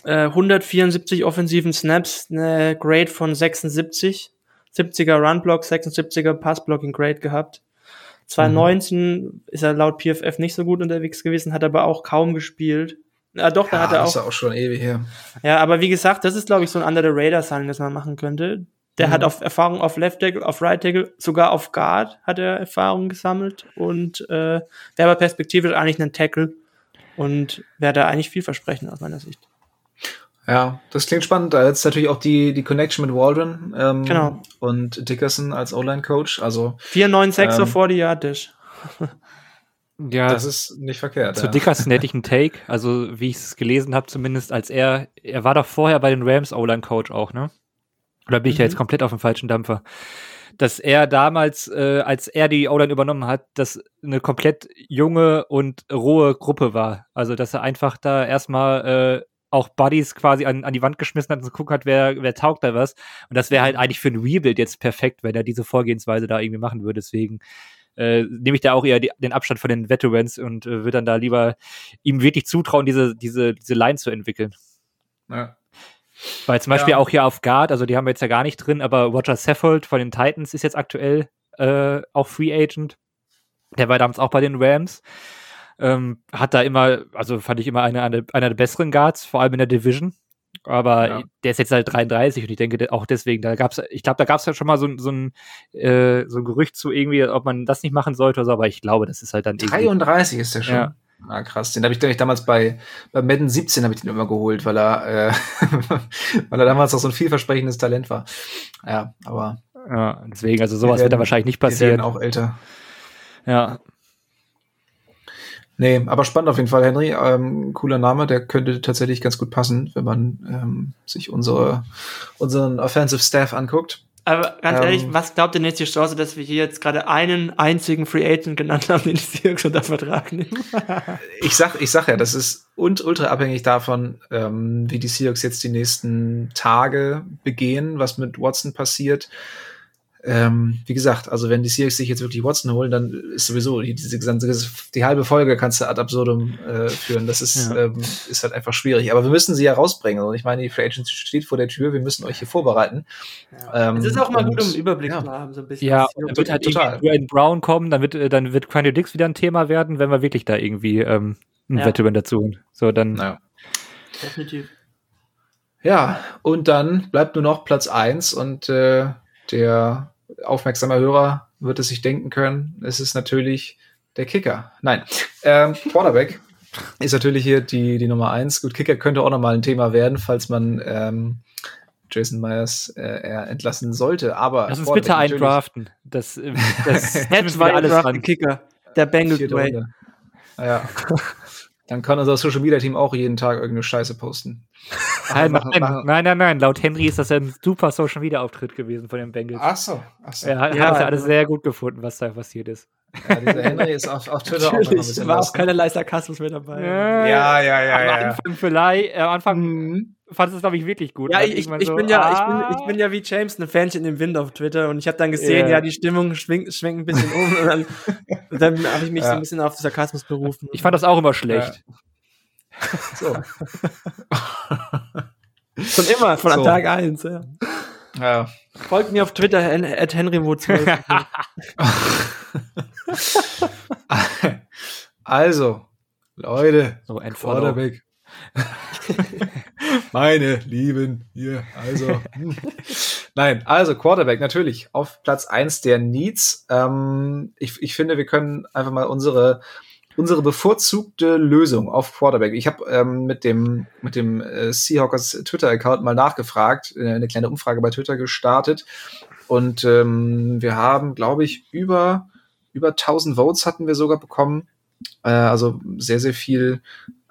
äh, 174 offensiven Snaps eine Grade von 76, 70er Runblock, 76er Passblocking Grade gehabt. 2019 mhm. ist er laut PFF nicht so gut unterwegs gewesen, hat aber auch kaum gespielt. Ja, doch, da ja, hat er auch. Das ist auch schon ewig her. Ja, aber wie gesagt, das ist, glaube ich, so ein Under the Radar Signing, das man machen könnte. Der mhm. hat auf Erfahrung auf Left Tackle, auf Right Tackle, sogar auf Guard hat er Erfahrung gesammelt und äh, wäre aber perspektivisch eigentlich ein Tackle und wäre da eigentlich vielversprechend aus meiner Sicht. Ja, das klingt spannend. Da jetzt natürlich auch die, die Connection mit Waldron ähm, genau. und Dickerson als O-Line-Coach. Also 496 ähm, vor die Yardish. Ja, das ist nicht verkehrt. Zu ja. Dickerson hätte ich einen Take, also wie ich es gelesen habe, zumindest als er, er war doch vorher bei den Rams O-Line-Coach auch, ne? Oder bin ich mhm. da jetzt komplett auf dem falschen Dampfer? Dass er damals, äh, als er die O-Line übernommen hat, das eine komplett junge und rohe Gruppe war. Also dass er einfach da erstmal äh, auch Buddies quasi an, an die Wand geschmissen hat und geguckt hat, wer, wer taugt da was. Und das wäre halt mhm. eigentlich für ein Rebuild jetzt perfekt, wenn er diese Vorgehensweise da irgendwie machen würde. Deswegen äh, nehme ich da auch eher die, den Abstand von den Veterans und äh, würde dann da lieber ihm wirklich zutrauen, diese, diese, diese Line zu entwickeln. Ja. Weil zum Beispiel ja. auch hier auf Guard, also die haben wir jetzt ja gar nicht drin, aber Roger Saffold von den Titans ist jetzt aktuell äh, auch Free Agent. Der war damals auch bei den Rams. Ähm, hat da immer, also fand ich immer eine, eine, einer der besseren Guards, vor allem in der Division. Aber ja. der ist jetzt halt 33 und ich denke auch deswegen, da gab's, ich glaube, da gab es ja schon mal so, so, ein, äh, so ein Gerücht zu irgendwie, ob man das nicht machen sollte oder so, aber ich glaube, das ist halt dann 33 ist der schon. Ja. Ah, krass. Den habe ich, ich damals bei, bei Madden 17 habe ich den immer geholt, weil er, äh, weil er damals auch so ein vielversprechendes Talent war. Ja, aber. Ja, deswegen, also sowas werden, wird da wahrscheinlich nicht passieren. Wir werden auch älter. Ja, Nee, aber spannend auf jeden Fall, Henry. Ähm, cooler Name, der könnte tatsächlich ganz gut passen, wenn man ähm, sich unsere, unseren Offensive Staff anguckt. Aber ganz ähm, ehrlich, was glaubt denn jetzt die Chance, dass wir hier jetzt gerade einen einzigen Free Agent genannt haben, den die Seahawks unter Vertrag nehmen? ich sag, ich sag ja, das ist und ultra abhängig davon, ähm, wie die Seahawks jetzt die nächsten Tage begehen, was mit Watson passiert ähm, wie gesagt, also wenn die Seahawks sich jetzt wirklich Watson holen, dann ist sowieso die, diese gesamte, die halbe Folge kannst du ad absurdum äh, führen. Das ist, ja. ähm, ist halt einfach schwierig. Aber wir müssen sie ja rausbringen. Und ich meine, die Free Agents steht vor der Tür, wir müssen euch hier vorbereiten. Ja. Ähm, es ist auch mal gut, um einen Überblick ja. zu haben, so ein bisschen. Ja, dann wird halt total. Dwayne Brown kommen, dann wird, äh, dann wird Quandy Dix wieder ein Thema werden, wenn wir wirklich da irgendwie ähm, einen ja. Veteran dazu holen. So, dann. Ja. Definitiv. Ja, und dann bleibt nur noch Platz eins und äh, der aufmerksamer Hörer wird es sich denken können, es ist natürlich der Kicker. Nein, ähm, Quarterback ist natürlich hier die, die Nummer eins. Gut, Kicker könnte auch nochmal ein Thema werden, falls man ähm, Jason Myers äh, entlassen sollte. Aber Lass uns bitte eindraften. Das, äh, das Head war alles dran. Kicker. Der Bengals Way. Ja. Dann kann unser Social Media Team auch jeden Tag irgendeine Scheiße posten. Nein, nein, nein, nein, nein, Laut Henry ist das ein super Social Media Auftritt gewesen von den Bengals. Ach so, ach so. Er hat, ja, hat ja alles sehr gut gefunden, was da passiert ist. Ja, dieser Henry ist auf, auf Twitter auch noch ein bisschen war auch keinerlei Sarkasmus mehr dabei. Ja, ja, ja. Am ja, Anfang vielleicht, äh, am Anfang mhm. fand es, glaube ich, wirklich gut. Ja, ich, ich, ich so, bin ja, ah. ich, bin, ich bin ja wie James ein Fähnchen im Wind auf Twitter und ich habe dann gesehen, yeah. ja, die Stimmung schwingt, schwenkt ein bisschen um und dann, dann habe ich mich ja. so ein bisschen auf Sarkasmus berufen. Ich fand das auch immer schlecht. So. Schon immer, von so. Tag 1, ja. ja. Folgt mir auf Twitter, at Henry Also, Leute, so ein Quarterback. Meine Lieben, hier, also. Nein, also Quarterback, natürlich, auf Platz 1 der Needs. Ähm, ich, ich finde, wir können einfach mal unsere unsere bevorzugte Lösung auf Quarterback. Ich habe ähm, mit dem mit dem äh, Seahawkers Twitter Account mal nachgefragt, äh, eine kleine Umfrage bei Twitter gestartet und ähm, wir haben, glaube ich, über über 1000 Votes hatten wir sogar bekommen. Äh, also sehr sehr viel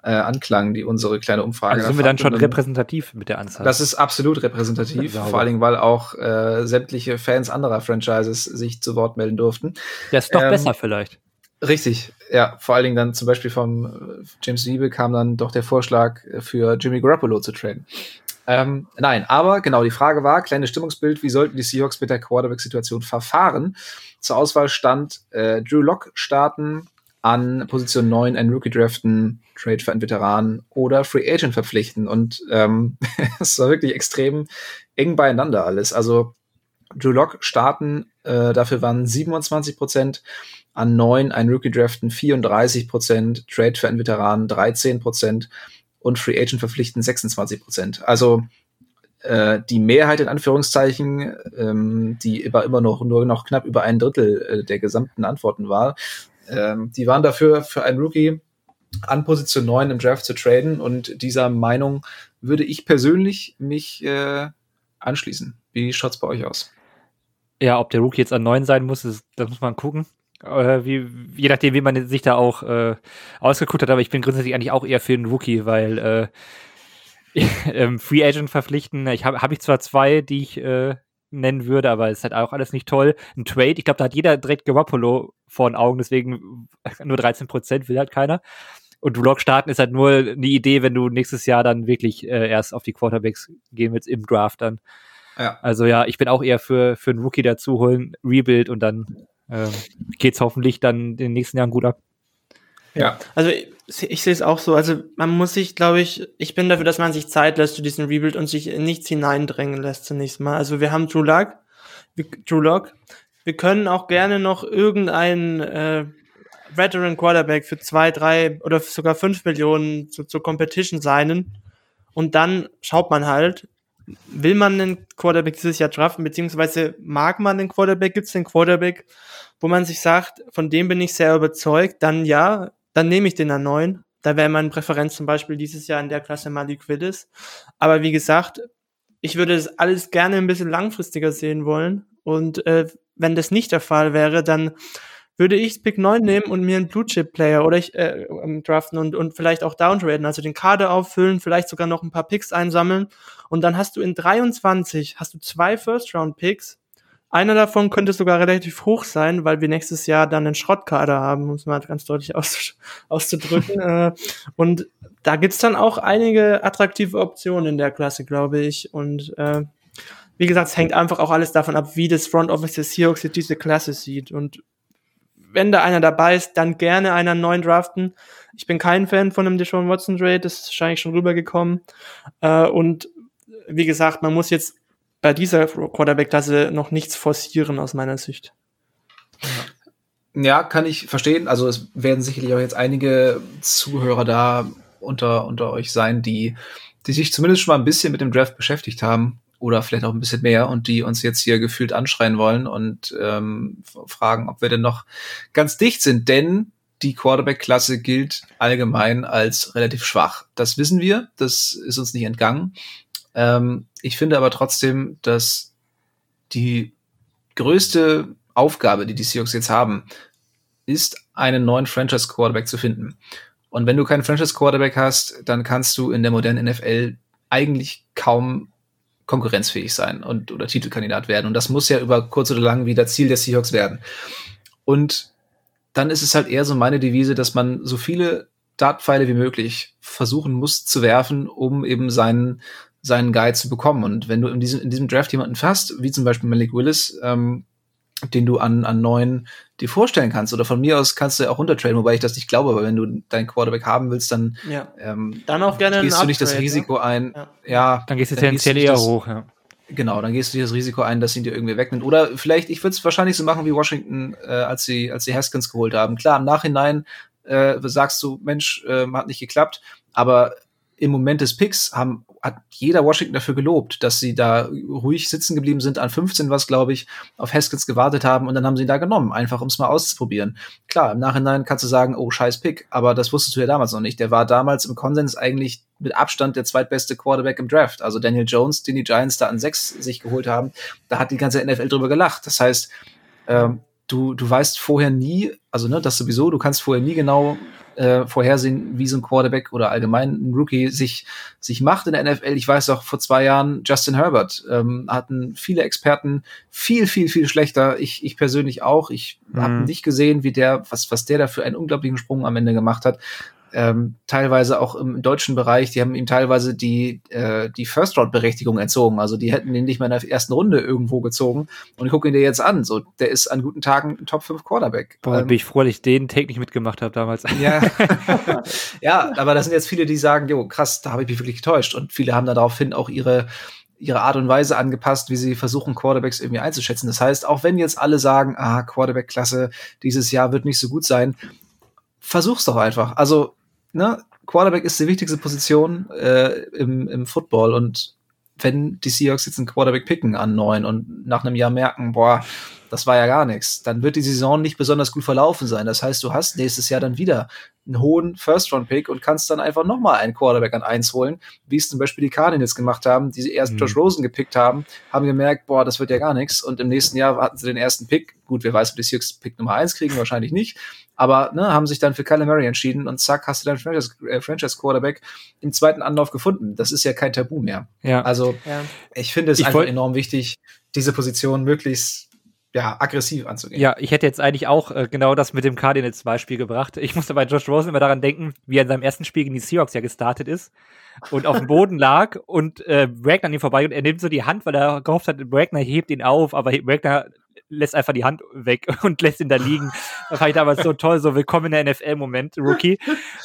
äh, Anklang, die unsere kleine Umfrage. Also sind wir dann schon repräsentativ mit der Anzahl? Das ist absolut repräsentativ, vor allen Dingen, weil auch äh, sämtliche Fans anderer Franchises sich zu Wort melden durften. Ja, ist doch ähm, besser vielleicht. Richtig, ja. Vor allen Dingen dann zum Beispiel vom äh, James Wiebe kam dann doch der Vorschlag, äh, für Jimmy Garoppolo zu traden. Ähm, nein, aber genau, die Frage war, kleines Stimmungsbild, wie sollten die Seahawks mit der Quarterback-Situation verfahren? Zur Auswahl stand äh, Drew Lock starten, an Position 9 einen Rookie draften, Trade für einen Veteran oder Free Agent verpflichten. Und ähm, es war wirklich extrem eng beieinander alles. Also Drew Lock starten, äh, dafür waren 27 Prozent, an 9 ein Rookie draften 34 Prozent, Trade für einen Veteran 13 Prozent und Free Agent verpflichten 26 Prozent. Also äh, die Mehrheit in Anführungszeichen, ähm, die immer, immer noch nur noch knapp über ein Drittel äh, der gesamten Antworten war, ähm, die waren dafür für einen Rookie an Position 9 im Draft zu traden und dieser Meinung würde ich persönlich mich äh, anschließen. Wie schaut's bei euch aus? Ja, ob der Rookie jetzt an 9 sein muss, das, das muss man gucken. Äh, wie, je nachdem, wie man sich da auch äh, ausgeguckt hat, aber ich bin grundsätzlich eigentlich auch eher für einen Rookie, weil äh, ähm, Free Agent verpflichten, ich habe hab ich zwar zwei, die ich äh, nennen würde, aber es ist halt auch alles nicht toll. Ein Trade, ich glaube, da hat jeder direkt Garoppolo vor den Augen, deswegen nur 13 Prozent will halt keiner. Und Vlog starten ist halt nur eine Idee, wenn du nächstes Jahr dann wirklich äh, erst auf die Quarterbacks gehen willst im Draft dann. Ja. Also ja, ich bin auch eher für, für einen Rookie dazu holen, Rebuild und dann äh, geht's hoffentlich dann in den nächsten Jahren gut ab. Ja. Also ich, ich sehe es auch so. Also man muss sich, glaube ich, ich bin dafür, dass man sich Zeit lässt zu diesem Rebuild und sich in nichts hineindrängen lässt zunächst mal. Also wir haben Drew Lock, Drew Lock. Wir können auch gerne noch irgendeinen äh, Veteran Quarterback für zwei, drei oder sogar fünf Millionen zu, zur Competition seinen. Und dann schaut man halt, will man den Quarterback dieses Jahr draften, beziehungsweise mag man den Quarterback, gibt es den Quarterback, wo man sich sagt, von dem bin ich sehr überzeugt, dann ja, dann nehme ich den an neun. Da wäre meine Präferenz zum Beispiel dieses Jahr in der Klasse Malik Willis. Aber wie gesagt, ich würde das alles gerne ein bisschen langfristiger sehen wollen. Und äh, wenn das nicht der Fall wäre, dann würde ich Pick 9 nehmen und mir einen Blue Chip Player oder ich äh, ähm, draften und, und vielleicht auch downtraden, also den Kader auffüllen, vielleicht sogar noch ein paar Picks einsammeln und dann hast du in 23 hast du zwei First Round Picks einer davon könnte sogar relativ hoch sein, weil wir nächstes Jahr dann einen Schrottkader haben, um es mal ganz deutlich auszudrücken. äh, und da gibt's dann auch einige attraktive Optionen in der Klasse, glaube ich. Und äh, wie gesagt, es hängt einfach auch alles davon ab, wie das Front Office des Seahawks jetzt diese Klasse sieht. Und wenn da einer dabei ist, dann gerne einen neuen draften. Ich bin kein Fan von einem Deshaun Watson Trade, das ist wahrscheinlich schon rübergekommen. Äh, und wie gesagt, man muss jetzt bei dieser Quarterback-Klasse noch nichts forcieren aus meiner Sicht. Ja, kann ich verstehen. Also es werden sicherlich auch jetzt einige Zuhörer da unter, unter euch sein, die, die sich zumindest schon mal ein bisschen mit dem Draft beschäftigt haben oder vielleicht auch ein bisschen mehr und die uns jetzt hier gefühlt anschreien wollen und ähm, fragen, ob wir denn noch ganz dicht sind. Denn die Quarterback-Klasse gilt allgemein als relativ schwach. Das wissen wir, das ist uns nicht entgangen. Ähm, ich finde aber trotzdem, dass die größte Aufgabe, die die Seahawks jetzt haben, ist, einen neuen Franchise-Quarterback zu finden. Und wenn du keinen Franchise-Quarterback hast, dann kannst du in der modernen NFL eigentlich kaum konkurrenzfähig sein und oder Titelkandidat werden. Und das muss ja über kurz oder lang wieder Ziel der Seahawks werden. Und dann ist es halt eher so meine Devise, dass man so viele Dartpfeile wie möglich versuchen muss zu werfen, um eben seinen, seinen Guy zu bekommen. Und wenn du in diesem, in diesem Draft jemanden hast, wie zum Beispiel Malik Willis, ähm, den du an, an neuen dir vorstellen kannst. Oder von mir aus kannst du ja auch runtertraden, wobei ich das nicht glaube, aber wenn du deinen Quarterback haben willst, dann, ja. ähm, dann auch gerne gehst du nicht das Risiko ja? ein. Ja. ja. dann gehst du tendenziell eher hoch, ja. Genau, dann gehst du dir das Risiko ein, dass ihn dir irgendwie wegnimmt. Oder vielleicht, ich würde es wahrscheinlich so machen wie Washington, äh, als sie, als sie Haskins geholt haben. Klar, im Nachhinein äh, sagst du, Mensch, äh, hat nicht geklappt, aber im Moment des Picks haben, hat jeder Washington dafür gelobt, dass sie da ruhig sitzen geblieben sind, an 15 was, glaube ich, auf Haskins gewartet haben und dann haben sie ihn da genommen, einfach um es mal auszuprobieren. Klar, im Nachhinein kannst du sagen, oh, scheiß Pick, aber das wusstest du ja damals noch nicht. Der war damals im Konsens eigentlich mit Abstand der zweitbeste Quarterback im Draft. Also Daniel Jones, den die Giants da an sechs sich geholt haben, da hat die ganze NFL drüber gelacht. Das heißt, ähm, du, du weißt vorher nie, also ne, das sowieso, du kannst vorher nie genau äh, vorhersehen, wie so ein Quarterback oder allgemein ein Rookie sich, sich macht in der NFL. Ich weiß auch, vor zwei Jahren Justin Herbert ähm, hatten viele Experten viel, viel, viel schlechter. Ich, ich persönlich auch. Ich mhm. habe nicht gesehen, wie der, was, was der da für einen unglaublichen Sprung am Ende gemacht hat. Ähm, teilweise auch im deutschen Bereich, die haben ihm teilweise die, äh, die First-Round-Berechtigung entzogen. Also die hätten ihn nicht mehr in der ersten Runde irgendwo gezogen. Und ich gucke ihn dir jetzt an. So, der ist an guten Tagen ein Top 5 Quarterback. Boah, ähm, bin ich froh, dass ich den Take nicht mitgemacht habe damals. Ja. ja, aber da sind jetzt viele, die sagen, jo, krass, da habe ich mich wirklich getäuscht. Und viele haben da daraufhin auch ihre ihre Art und Weise angepasst, wie sie versuchen, Quarterbacks irgendwie einzuschätzen. Das heißt, auch wenn jetzt alle sagen, ah, Quarterback-Klasse dieses Jahr wird nicht so gut sein, versuch's doch einfach. Also, ne, Quarterback ist die wichtigste Position äh, im, im Football und wenn die Seahawks jetzt einen Quarterback picken an neun und nach einem Jahr merken, boah, das war ja gar nichts, dann wird die Saison nicht besonders gut verlaufen sein. Das heißt, du hast nächstes Jahr dann wieder einen hohen First-Round-Pick und kannst dann einfach nochmal einen Quarterback an eins holen, wie es zum Beispiel die Cardinals gemacht haben, die erst mhm. Josh Rosen gepickt haben, haben gemerkt, boah, das wird ja gar nichts und im nächsten Jahr hatten sie den ersten Pick. Gut, wer weiß, ob die Seahawks Pick Nummer eins kriegen, wahrscheinlich nicht, aber ne, haben sich dann für Kyler Murray entschieden und zack, hast du deinen äh, Franchise-Quarterback im zweiten Anlauf gefunden. Das ist ja kein Tabu mehr. Ja. Also ja. ich finde es ich einfach enorm wichtig, diese Position möglichst ja, aggressiv anzugehen. Ja, ich hätte jetzt eigentlich auch äh, genau das mit dem Cardinals-Beispiel gebracht. Ich musste bei Josh Rosen immer daran denken, wie er in seinem ersten Spiel gegen die Seahawks ja gestartet ist und auf dem Boden lag und äh, Wagner an ihm vorbei und er nimmt so die Hand, weil er gehofft hat, Wagner hebt ihn auf, aber Wagner lässt einfach die Hand weg und lässt ihn da liegen. Das fand ich damals so toll, so willkommen in der NFL-Moment, Rookie.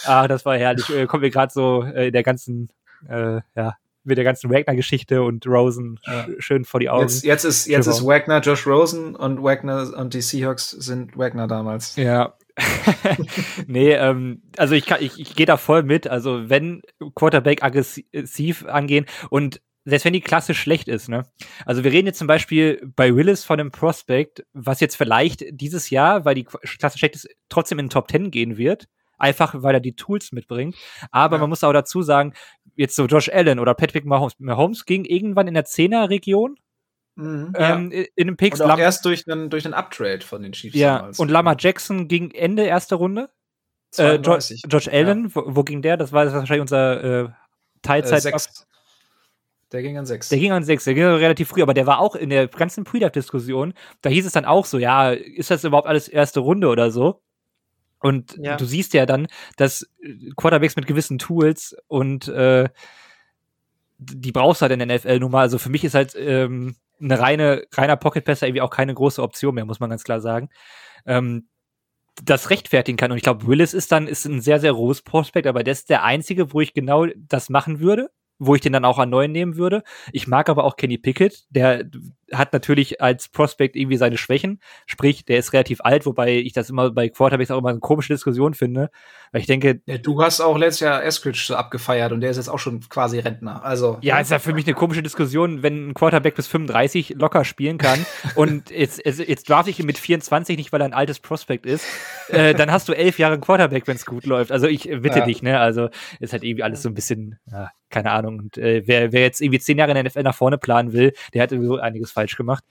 Ah, das war herrlich. Äh, kommt mir gerade so äh, in der ganzen, äh, ja, mit der ganzen Wagner-Geschichte und Rosen ja. schön vor die Augen. Jetzt, jetzt ist, jetzt ist Wagner Josh Rosen und Wagner und die Seahawks sind Wagner damals. Ja. nee, ähm, also ich, kann, ich, ich gehe da voll mit. Also wenn Quarterback aggressiv angehen und selbst wenn die Klasse schlecht ist, ne? Also wir reden jetzt zum Beispiel bei Willis von einem Prospect, was jetzt vielleicht dieses Jahr, weil die Klasse schlecht ist, trotzdem in den Top 10 gehen wird einfach weil er die Tools mitbringt. Aber ja. man muss auch dazu sagen, jetzt so Josh Allen oder Patrick Mahomes, Mahomes ging irgendwann in der Zehner-Region. Mhm, ähm, ja. In den Picks. Und auch erst durch einen, durch einen Uptrade von den Chiefs. Ja, damals. und Lamar Jackson ging Ende erster Runde. Äh, Josh, Josh Allen, ja. wo, wo, ging der? Das war das wahrscheinlich unser äh, Teilzeit. Äh, Der ging an sechs. Der ging an sechs, der ging relativ früh, aber der war auch in der ganzen Pre-Diskussion. Da hieß es dann auch so, ja, ist das überhaupt alles erste Runde oder so? Und ja. du siehst ja dann, dass äh, Quarterbacks mit gewissen Tools und äh, die brauchst du halt in der NFL nun mal. Also für mich ist halt ähm, eine reine, reiner Pocket Passer irgendwie auch keine große Option mehr, muss man ganz klar sagen. Ähm, das rechtfertigen kann. Und ich glaube, Willis ist dann ist ein sehr, sehr rohes Prospekt, aber der ist der einzige, wo ich genau das machen würde wo ich den dann auch an neuen nehmen würde. Ich mag aber auch Kenny Pickett, der hat natürlich als Prospect irgendwie seine Schwächen, sprich, der ist relativ alt, wobei ich das immer bei Quarterbacks auch immer eine komische Diskussion finde, weil ich denke, ja, du hast auch letztes Jahr Eskridge so abgefeiert und der ist jetzt auch schon quasi Rentner. Also ja, ist ja für mich eine komische Diskussion, wenn ein Quarterback bis 35 locker spielen kann und jetzt, jetzt, jetzt draft ich ihn mit 24 nicht, weil er ein altes Prospect ist, äh, dann hast du elf Jahre Quarterback, wenn es gut läuft. Also ich bitte ja. dich, ne? Also ist halt irgendwie alles so ein bisschen, ja, keine Ahnung. Und äh, wer, wer jetzt irgendwie zehn Jahre in der NFL nach vorne planen will, der hat sowieso einiges falsch gemacht.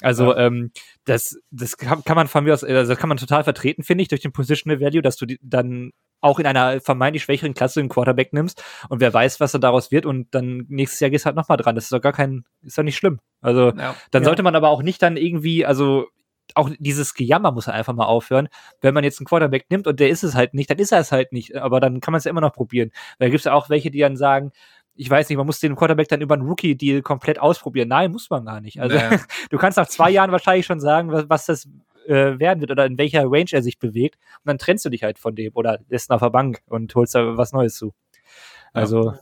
Also ja. ähm, das, das kann, kann man von mir aus, also das kann man total vertreten, finde ich, durch den Positional Value, dass du die, dann auch in einer vermeintlich schwächeren Klasse einen Quarterback nimmst und wer weiß, was da daraus wird und dann nächstes Jahr gehst du halt nochmal dran. Das ist doch gar kein, ist doch nicht schlimm. Also ja. dann ja. sollte man aber auch nicht dann irgendwie, also auch dieses Gejammer muss einfach mal aufhören. Wenn man jetzt einen Quarterback nimmt und der ist es halt nicht, dann ist er es halt nicht. Aber dann kann man es ja immer noch probieren. Weil da gibt es ja auch welche, die dann sagen, ich weiß nicht, man muss den Quarterback dann über einen Rookie-Deal komplett ausprobieren. Nein, muss man gar nicht. Also naja. du kannst nach zwei Jahren wahrscheinlich schon sagen, was, was das äh, werden wird oder in welcher Range er sich bewegt. Und dann trennst du dich halt von dem oder lässt ihn auf der Bank und holst da was Neues zu. Also. Ja.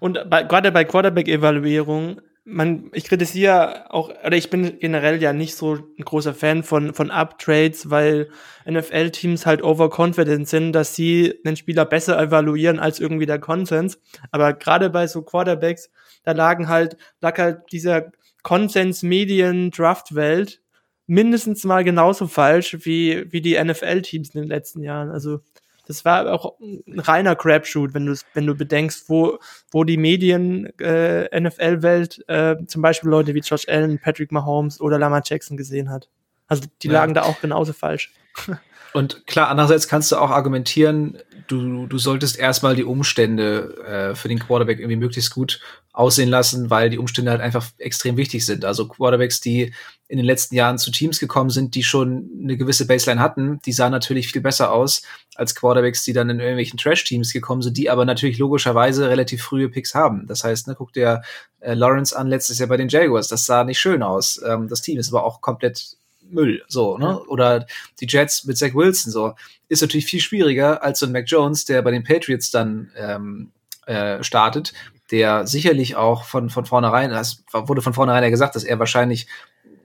Und bei, gerade bei Quarterback-Evaluierung man, ich kritisiere auch, oder ich bin generell ja nicht so ein großer Fan von, von Uptrades, weil NFL-Teams halt overconfident sind, dass sie den Spieler besser evaluieren als irgendwie der Konsens. Aber gerade bei so Quarterbacks, da lagen halt, lag halt dieser Konsens-Medien-Draft-Welt mindestens mal genauso falsch wie, wie die NFL-Teams in den letzten Jahren. Also, das war auch ein reiner Crapshoot, wenn du wenn du bedenkst, wo wo die Medien äh, NFL-Welt äh, zum Beispiel Leute wie Josh Allen, Patrick Mahomes oder Lamar Jackson gesehen hat. Also die ja. lagen da auch genauso falsch. Und klar, andererseits kannst du auch argumentieren, du, du solltest erstmal die Umstände äh, für den Quarterback irgendwie möglichst gut aussehen lassen, weil die Umstände halt einfach extrem wichtig sind. Also Quarterbacks, die in den letzten Jahren zu Teams gekommen sind, die schon eine gewisse Baseline hatten, die sahen natürlich viel besser aus als Quarterbacks, die dann in irgendwelchen Trash-Teams gekommen sind, die aber natürlich logischerweise relativ frühe Picks haben. Das heißt, ne, guck dir äh, Lawrence an letztes Jahr bei den Jaguars, das sah nicht schön aus. Ähm, das Team ist aber auch komplett Müll, so, ne? Oder die Jets mit Zach Wilson, so. Ist natürlich viel schwieriger als so ein Mac Jones, der bei den Patriots dann ähm, äh, startet, der sicherlich auch von, von vornherein, das wurde von vornherein ja gesagt, dass er wahrscheinlich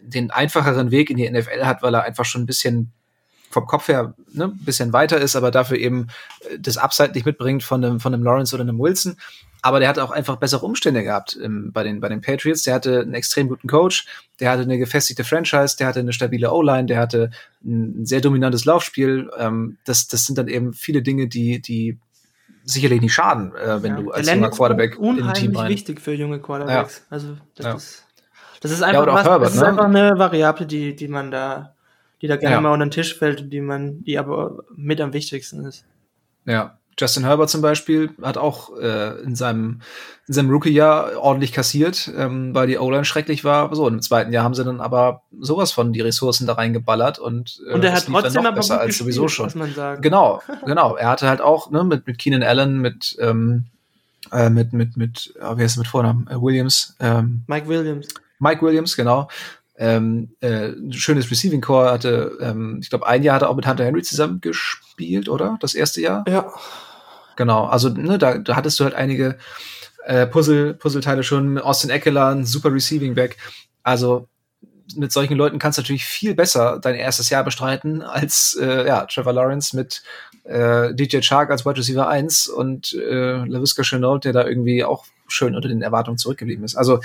den einfacheren Weg in die NFL hat, weil er einfach schon ein bisschen vom Kopf her ne, ein bisschen weiter ist, aber dafür eben äh, das Upside nicht mitbringt von einem, von Lawrence oder einem Wilson. Aber der hat auch einfach bessere Umstände gehabt ähm, bei, den, bei den Patriots. Der hatte einen extrem guten Coach, der hatte eine gefestigte Franchise, der hatte eine stabile O-Line, der hatte ein, ein sehr dominantes Laufspiel. Ähm, das, das sind dann eben viele Dinge, die, die sicherlich nicht schaden, äh, wenn ja, du als junger Quarterback unheimlich im Team rein. wichtig für junge Quarterbacks. Ja. Also das ja. ist das ist einfach was, Herbert, das ist ne? einfach eine Variable, die die man da die da gerne mal unter den Tisch fällt, die man die aber mit am wichtigsten ist. Ja, Justin Herbert zum Beispiel hat auch äh, in seinem, in seinem Rookie-Jahr ordentlich kassiert, ähm, weil die O-Line schrecklich war. So, im zweiten Jahr haben sie dann aber sowas von die Ressourcen da reingeballert und, äh, und er hat trotzdem aber besser als gespielt, sowieso schon. Muss man sagen. Genau, genau. Er hatte halt auch ne, mit, mit Keenan Allen, mit, ähm, äh, mit, mit, mit, äh, wie heißt es mit Vornamen? Äh, Williams. Ähm, Mike Williams. Mike Williams, genau. Ähm, äh, ein schönes Receiving Core hatte, ähm, ich glaube, ein Jahr hat er auch mit Hunter Henry zusammen gespielt, oder? Das erste Jahr? Ja. Genau, also ne, da, da hattest du halt einige äh, Puzzle, Puzzleteile schon. Austin Eckler, ein super Receiving Back. Also mit solchen Leuten kannst du natürlich viel besser dein erstes Jahr bestreiten als äh, ja, Trevor Lawrence mit äh, DJ Chark als Wide Receiver 1 und äh, LaVisca Chenault, der da irgendwie auch schön unter den Erwartungen zurückgeblieben ist. Also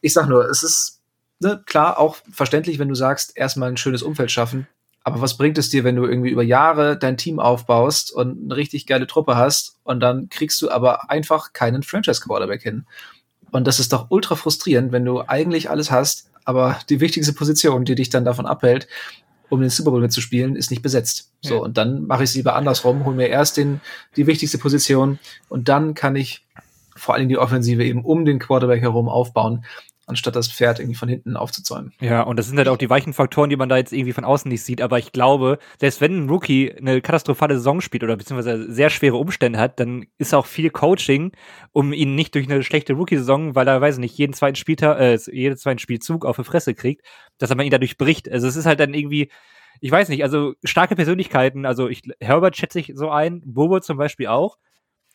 ich sag nur, es ist ne, klar auch verständlich, wenn du sagst, erstmal ein schönes Umfeld schaffen. Aber was bringt es dir, wenn du irgendwie über Jahre dein Team aufbaust und eine richtig geile Truppe hast und dann kriegst du aber einfach keinen Franchise-Quarterback hin? Und das ist doch ultra frustrierend, wenn du eigentlich alles hast, aber die wichtigste Position, die dich dann davon abhält, um den Super Bowl mitzuspielen, ist nicht besetzt. Ja. So, und dann mache ich es lieber andersrum, hol mir erst den, die wichtigste Position und dann kann ich vor allem die Offensive eben um den Quarterback herum aufbauen anstatt das Pferd irgendwie von hinten aufzuzäumen. Ja, und das sind halt auch die weichen Faktoren, die man da jetzt irgendwie von außen nicht sieht. Aber ich glaube, selbst wenn ein Rookie eine katastrophale Saison spielt oder beziehungsweise sehr schwere Umstände hat, dann ist auch viel Coaching, um ihn nicht durch eine schlechte Rookie-Saison, weil er, weiß nicht, jeden zweiten Spieltag, äh, jeden zweiten Spielzug auf die Fresse kriegt, dass er man ihn dadurch bricht. Also es ist halt dann irgendwie, ich weiß nicht, also starke Persönlichkeiten, also ich, Herbert schätze ich so ein, Bobo zum Beispiel auch.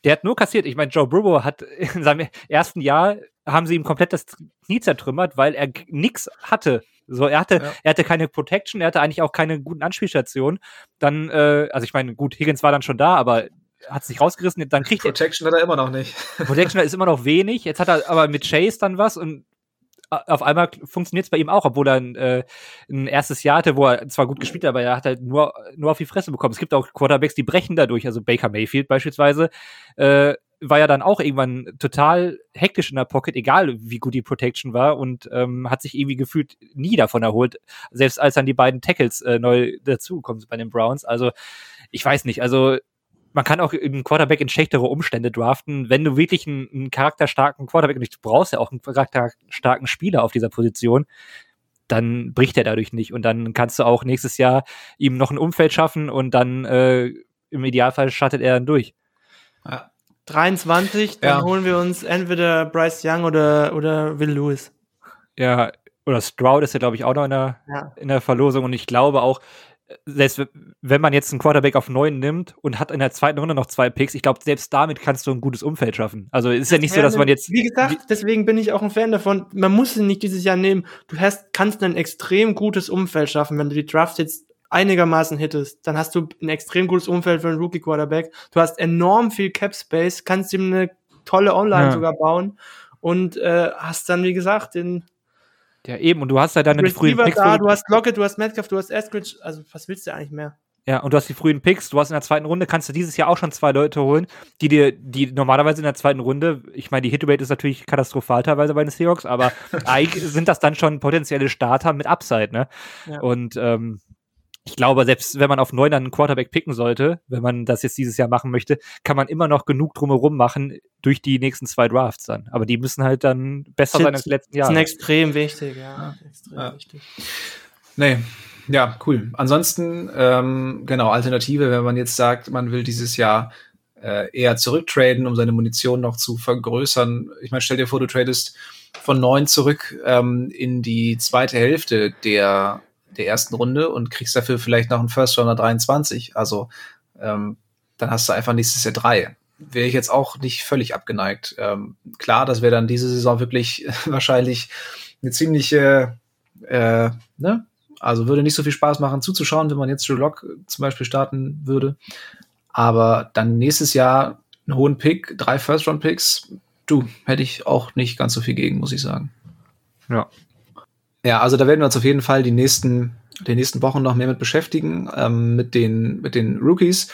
Der hat nur kassiert. Ich meine, Joe Burrow hat in seinem ersten Jahr haben sie ihm komplett das Knie zertrümmert, weil er nix hatte. So, er hatte, ja. er hatte keine Protection, er hatte eigentlich auch keine guten Anspielstationen. Dann, äh, also ich meine, gut, Higgins war dann schon da, aber hat sich rausgerissen, dann kriegt Protection er, hat er immer noch nicht. Protection ist immer noch wenig. Jetzt hat er aber mit Chase dann was und auf einmal funktioniert es bei ihm auch, obwohl er ein, äh, ein erstes Jahr hatte, wo er zwar gut gespielt hat, aber er hat halt nur, nur auf die Fresse bekommen. Es gibt auch Quarterbacks, die brechen dadurch, also Baker Mayfield beispielsweise, äh, war ja dann auch irgendwann total hektisch in der Pocket, egal wie gut die Protection war und ähm, hat sich irgendwie gefühlt nie davon erholt, selbst als dann die beiden Tackles äh, neu dazugekommen sind bei den Browns. Also ich weiß nicht, also man kann auch einen Quarterback in schlechtere Umstände draften, wenn du wirklich einen, einen charakterstarken Quarterback, und du brauchst ja auch einen charakterstarken Spieler auf dieser Position, dann bricht er dadurch nicht und dann kannst du auch nächstes Jahr ihm noch ein Umfeld schaffen und dann äh, im Idealfall schattet er dann durch. Ja. 23, dann ja. holen wir uns entweder Bryce Young oder, oder Will Lewis. Ja, oder Stroud ist ja, glaube ich, auch noch in der, ja. in der Verlosung. Und ich glaube auch, selbst wenn man jetzt einen Quarterback auf neun nimmt und hat in der zweiten Runde noch zwei Picks, ich glaube, selbst damit kannst du ein gutes Umfeld schaffen. Also ist ja nicht so, dass man jetzt. Wie gesagt, deswegen bin ich auch ein Fan davon. Man muss ihn nicht dieses Jahr nehmen. Du hast, kannst ein extrem gutes Umfeld schaffen, wenn du die Draft jetzt einigermaßen hittest, dann hast du ein extrem gutes Umfeld für einen Rookie Quarterback. Du hast enorm viel Cap Space, kannst ihm eine tolle Online ja. sogar bauen und äh, hast dann wie gesagt den ja eben und du hast ja dann die frühen Picks da, du hast Lockett, du hast Metcalf, du hast Eskridge, also was willst du eigentlich mehr? Ja, und du hast die frühen Picks, du hast in der zweiten Runde, kannst du dieses Jahr auch schon zwei Leute holen, die dir, die normalerweise in der zweiten Runde, ich meine, die Hitrate ist natürlich katastrophal teilweise bei den Seahawks, aber eigentlich sind das dann schon potenzielle Starter mit Upside, ne? Ja. Und ähm, ich glaube, selbst wenn man auf neun einen Quarterback picken sollte, wenn man das jetzt dieses Jahr machen möchte, kann man immer noch genug drumherum machen durch die nächsten zwei Drafts dann. Aber die müssen halt dann besser sein als die letzten Jahre. Das ist extrem wichtig, ja. Extrem ja. wichtig. Nee, ja, cool. Ansonsten, ähm, genau, Alternative, wenn man jetzt sagt, man will dieses Jahr äh, eher zurücktraden, um seine Munition noch zu vergrößern. Ich meine, stell dir vor, du tradest von neun zurück ähm, in die zweite Hälfte der der ersten Runde und kriegst dafür vielleicht noch einen First Runner 23. Also ähm, dann hast du einfach nächstes Jahr drei. Wäre ich jetzt auch nicht völlig abgeneigt. Ähm, klar, das wäre dann diese Saison wirklich wahrscheinlich eine ziemliche, äh, ne? Also würde nicht so viel Spaß machen zuzuschauen, wenn man jetzt Drew Lock zum Beispiel starten würde. Aber dann nächstes Jahr einen hohen Pick, drei First-Round-Picks, du, hätte ich auch nicht ganz so viel gegen, muss ich sagen. Ja, ja, also da werden wir uns auf jeden Fall die nächsten, die nächsten Wochen noch mehr mit beschäftigen, ähm, mit den, mit den Rookies,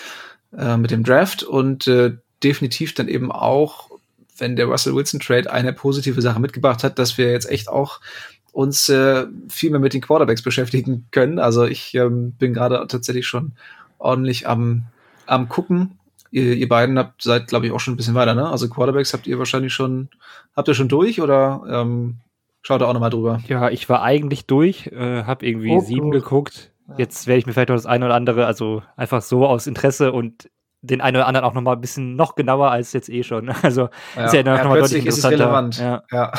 äh, mit dem Draft und äh, definitiv dann eben auch, wenn der Russell Wilson Trade eine positive Sache mitgebracht hat, dass wir jetzt echt auch uns äh, viel mehr mit den Quarterbacks beschäftigen können. Also ich ähm, bin gerade tatsächlich schon ordentlich am, am gucken. Ihr, ihr beiden habt seid, glaube ich, auch schon ein bisschen weiter, ne? Also Quarterbacks habt ihr wahrscheinlich schon, habt ihr schon durch oder ähm, Schaut da auch nochmal drüber. Ja, ich war eigentlich durch, äh, habe irgendwie oh, sieben gut. geguckt. Jetzt werde ich mir vielleicht noch das eine oder andere, also einfach so aus Interesse und den einen oder anderen auch nochmal ein bisschen noch genauer als jetzt eh schon. Also ja. ist ja noch ja, mal deutlich ist es relevant. Ja. ja.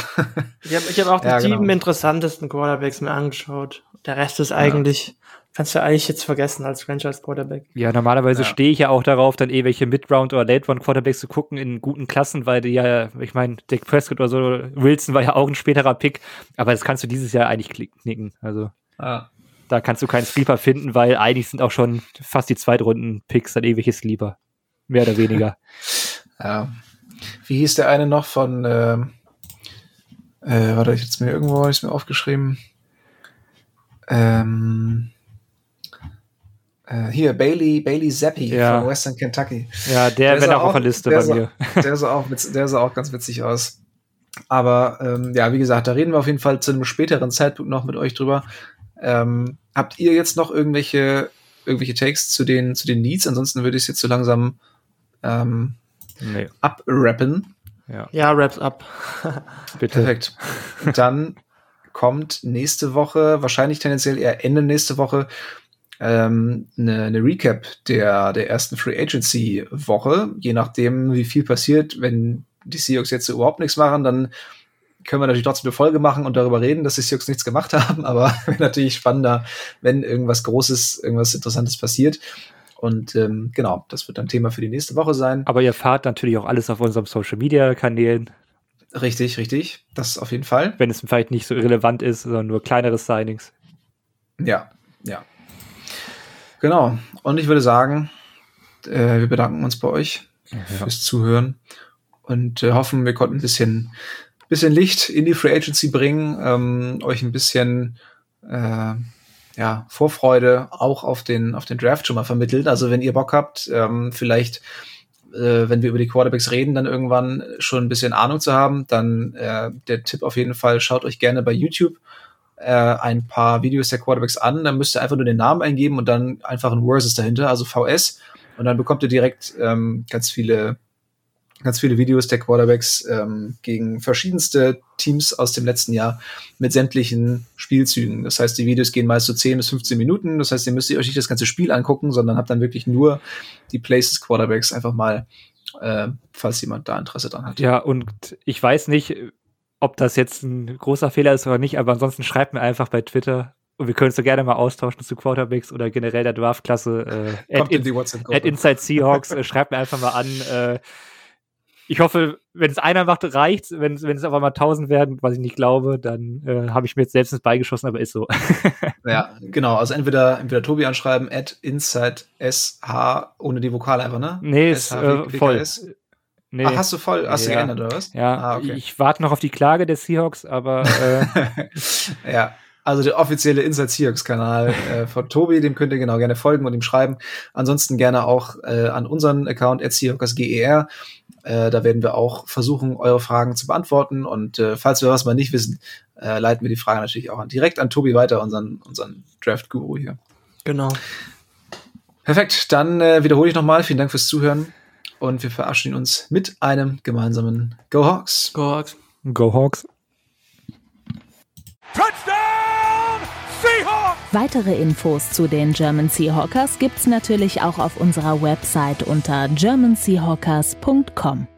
ich habe ich hab auch die ja, genau. sieben interessantesten Quarterbacks mir angeschaut. Der Rest ist eigentlich kannst du eigentlich jetzt vergessen als Franchise-Quarterback. Ja, normalerweise ja. stehe ich ja auch darauf, dann eh welche Mid-Round- oder Late-Round-Quarterbacks zu gucken in guten Klassen, weil die ja, ich meine, Dick Prescott oder so, Wilson war ja auch ein späterer Pick, aber das kannst du dieses Jahr eigentlich knicken. Also ah. da kannst du keinen Sleeper finden, weil eigentlich sind auch schon fast die Zweitrunden-Picks dann ewige Sleeper. Mehr oder weniger. ja. Wie hieß der eine noch von, äh, äh, warte, ich jetzt mir irgendwo, habe ich mir aufgeschrieben. Ähm, äh, hier, Bailey, Bailey Zappi ja. von Western Kentucky. Ja, der, der wäre auch auf der Liste bei sah, mir. Der sah, auch, der sah auch ganz witzig aus. Aber ähm, ja, wie gesagt, da reden wir auf jeden Fall zu einem späteren Zeitpunkt noch mit euch drüber. Ähm, habt ihr jetzt noch irgendwelche, irgendwelche Takes zu den, zu den Needs? Ansonsten würde ich es jetzt so langsam ähm, nee. abrappen. Ja, ja raps up. Bitte. Perfekt. Dann kommt nächste Woche, wahrscheinlich tendenziell eher Ende nächste Woche, ähm, eine, eine Recap der, der ersten Free Agency Woche. Je nachdem, wie viel passiert, wenn die Seahawks jetzt überhaupt nichts machen, dann können wir natürlich trotzdem eine Folge machen und darüber reden, dass die Seahawks nichts gemacht haben, aber natürlich spannender, wenn irgendwas Großes, irgendwas Interessantes passiert. Und ähm, genau, das wird dann Thema für die nächste Woche sein. Aber ihr fahrt natürlich auch alles auf unserem Social Media Kanälen. Richtig, richtig. Das auf jeden Fall. Wenn es vielleicht nicht so relevant ist, sondern nur kleinere Signings. Ja, ja. Genau. Und ich würde sagen, äh, wir bedanken uns bei euch ja. fürs Zuhören und äh, hoffen, wir konnten ein bisschen, bisschen Licht in die Free Agency bringen, ähm, euch ein bisschen äh, ja, Vorfreude auch auf den, auf den Draft schon mal vermittelt. Also wenn ihr Bock habt, ähm, vielleicht äh, wenn wir über die Quarterbacks reden, dann irgendwann schon ein bisschen Ahnung zu haben, dann äh, der Tipp auf jeden Fall, schaut euch gerne bei YouTube äh, ein paar Videos der Quarterbacks an, dann müsst ihr einfach nur den Namen eingeben und dann einfach ein Versus dahinter, also VS. Und dann bekommt ihr direkt ähm, ganz viele ganz viele Videos der Quarterbacks ähm, gegen verschiedenste Teams aus dem letzten Jahr mit sämtlichen Spielzügen. Das heißt, die Videos gehen meist so 10 bis 15 Minuten. Das heißt, ihr müsst euch nicht das ganze Spiel angucken, sondern habt dann wirklich nur die Plays des Quarterbacks einfach mal, äh, falls jemand da Interesse dran hat. Ja, und ich weiß nicht, ob das jetzt ein großer Fehler ist oder nicht, aber ansonsten schreibt mir einfach bei Twitter und wir können uns so gerne mal austauschen zu Quarterbacks oder generell der Draftklasse. Äh, at, in, at Inside Seahawks, äh, schreibt mir einfach mal an. Äh, ich hoffe, wenn es einer macht, reicht's. Wenn, wenn es aber mal tausend werden, was ich nicht glaube, dann äh, habe ich mir jetzt selbst ins Beigeschossen, aber ist so. ja, genau. Also entweder, entweder Tobi anschreiben, at Inside SH ohne die Vokale einfach, ne? Nee, ist äh, voll. Nee. Ach, hast du voll, hast ja. du geändert, oder was? Ja, ah, okay. ich warte noch auf die Klage der Seahawks, aber äh ja. Also der offizielle Inside Seahawks Kanal äh, von Tobi, dem könnt ihr genau gerne folgen und ihm schreiben. Ansonsten gerne auch äh, an unseren Account at SeahawksGER. Äh, da werden wir auch versuchen, eure Fragen zu beantworten. Und äh, falls wir was mal nicht wissen, äh, leiten wir die Frage natürlich auch an, direkt an Tobi weiter, unseren, unseren Draft-Guru hier. Genau. Perfekt, dann äh, wiederhole ich nochmal. Vielen Dank fürs Zuhören und wir verabschieden uns mit einem gemeinsamen Go Hawks. Go Hawks. Go Hawks. Touchdown Seahawks! Weitere Infos zu den German Seahawkers gibt's natürlich auch auf unserer Website unter germanseahawkers.com.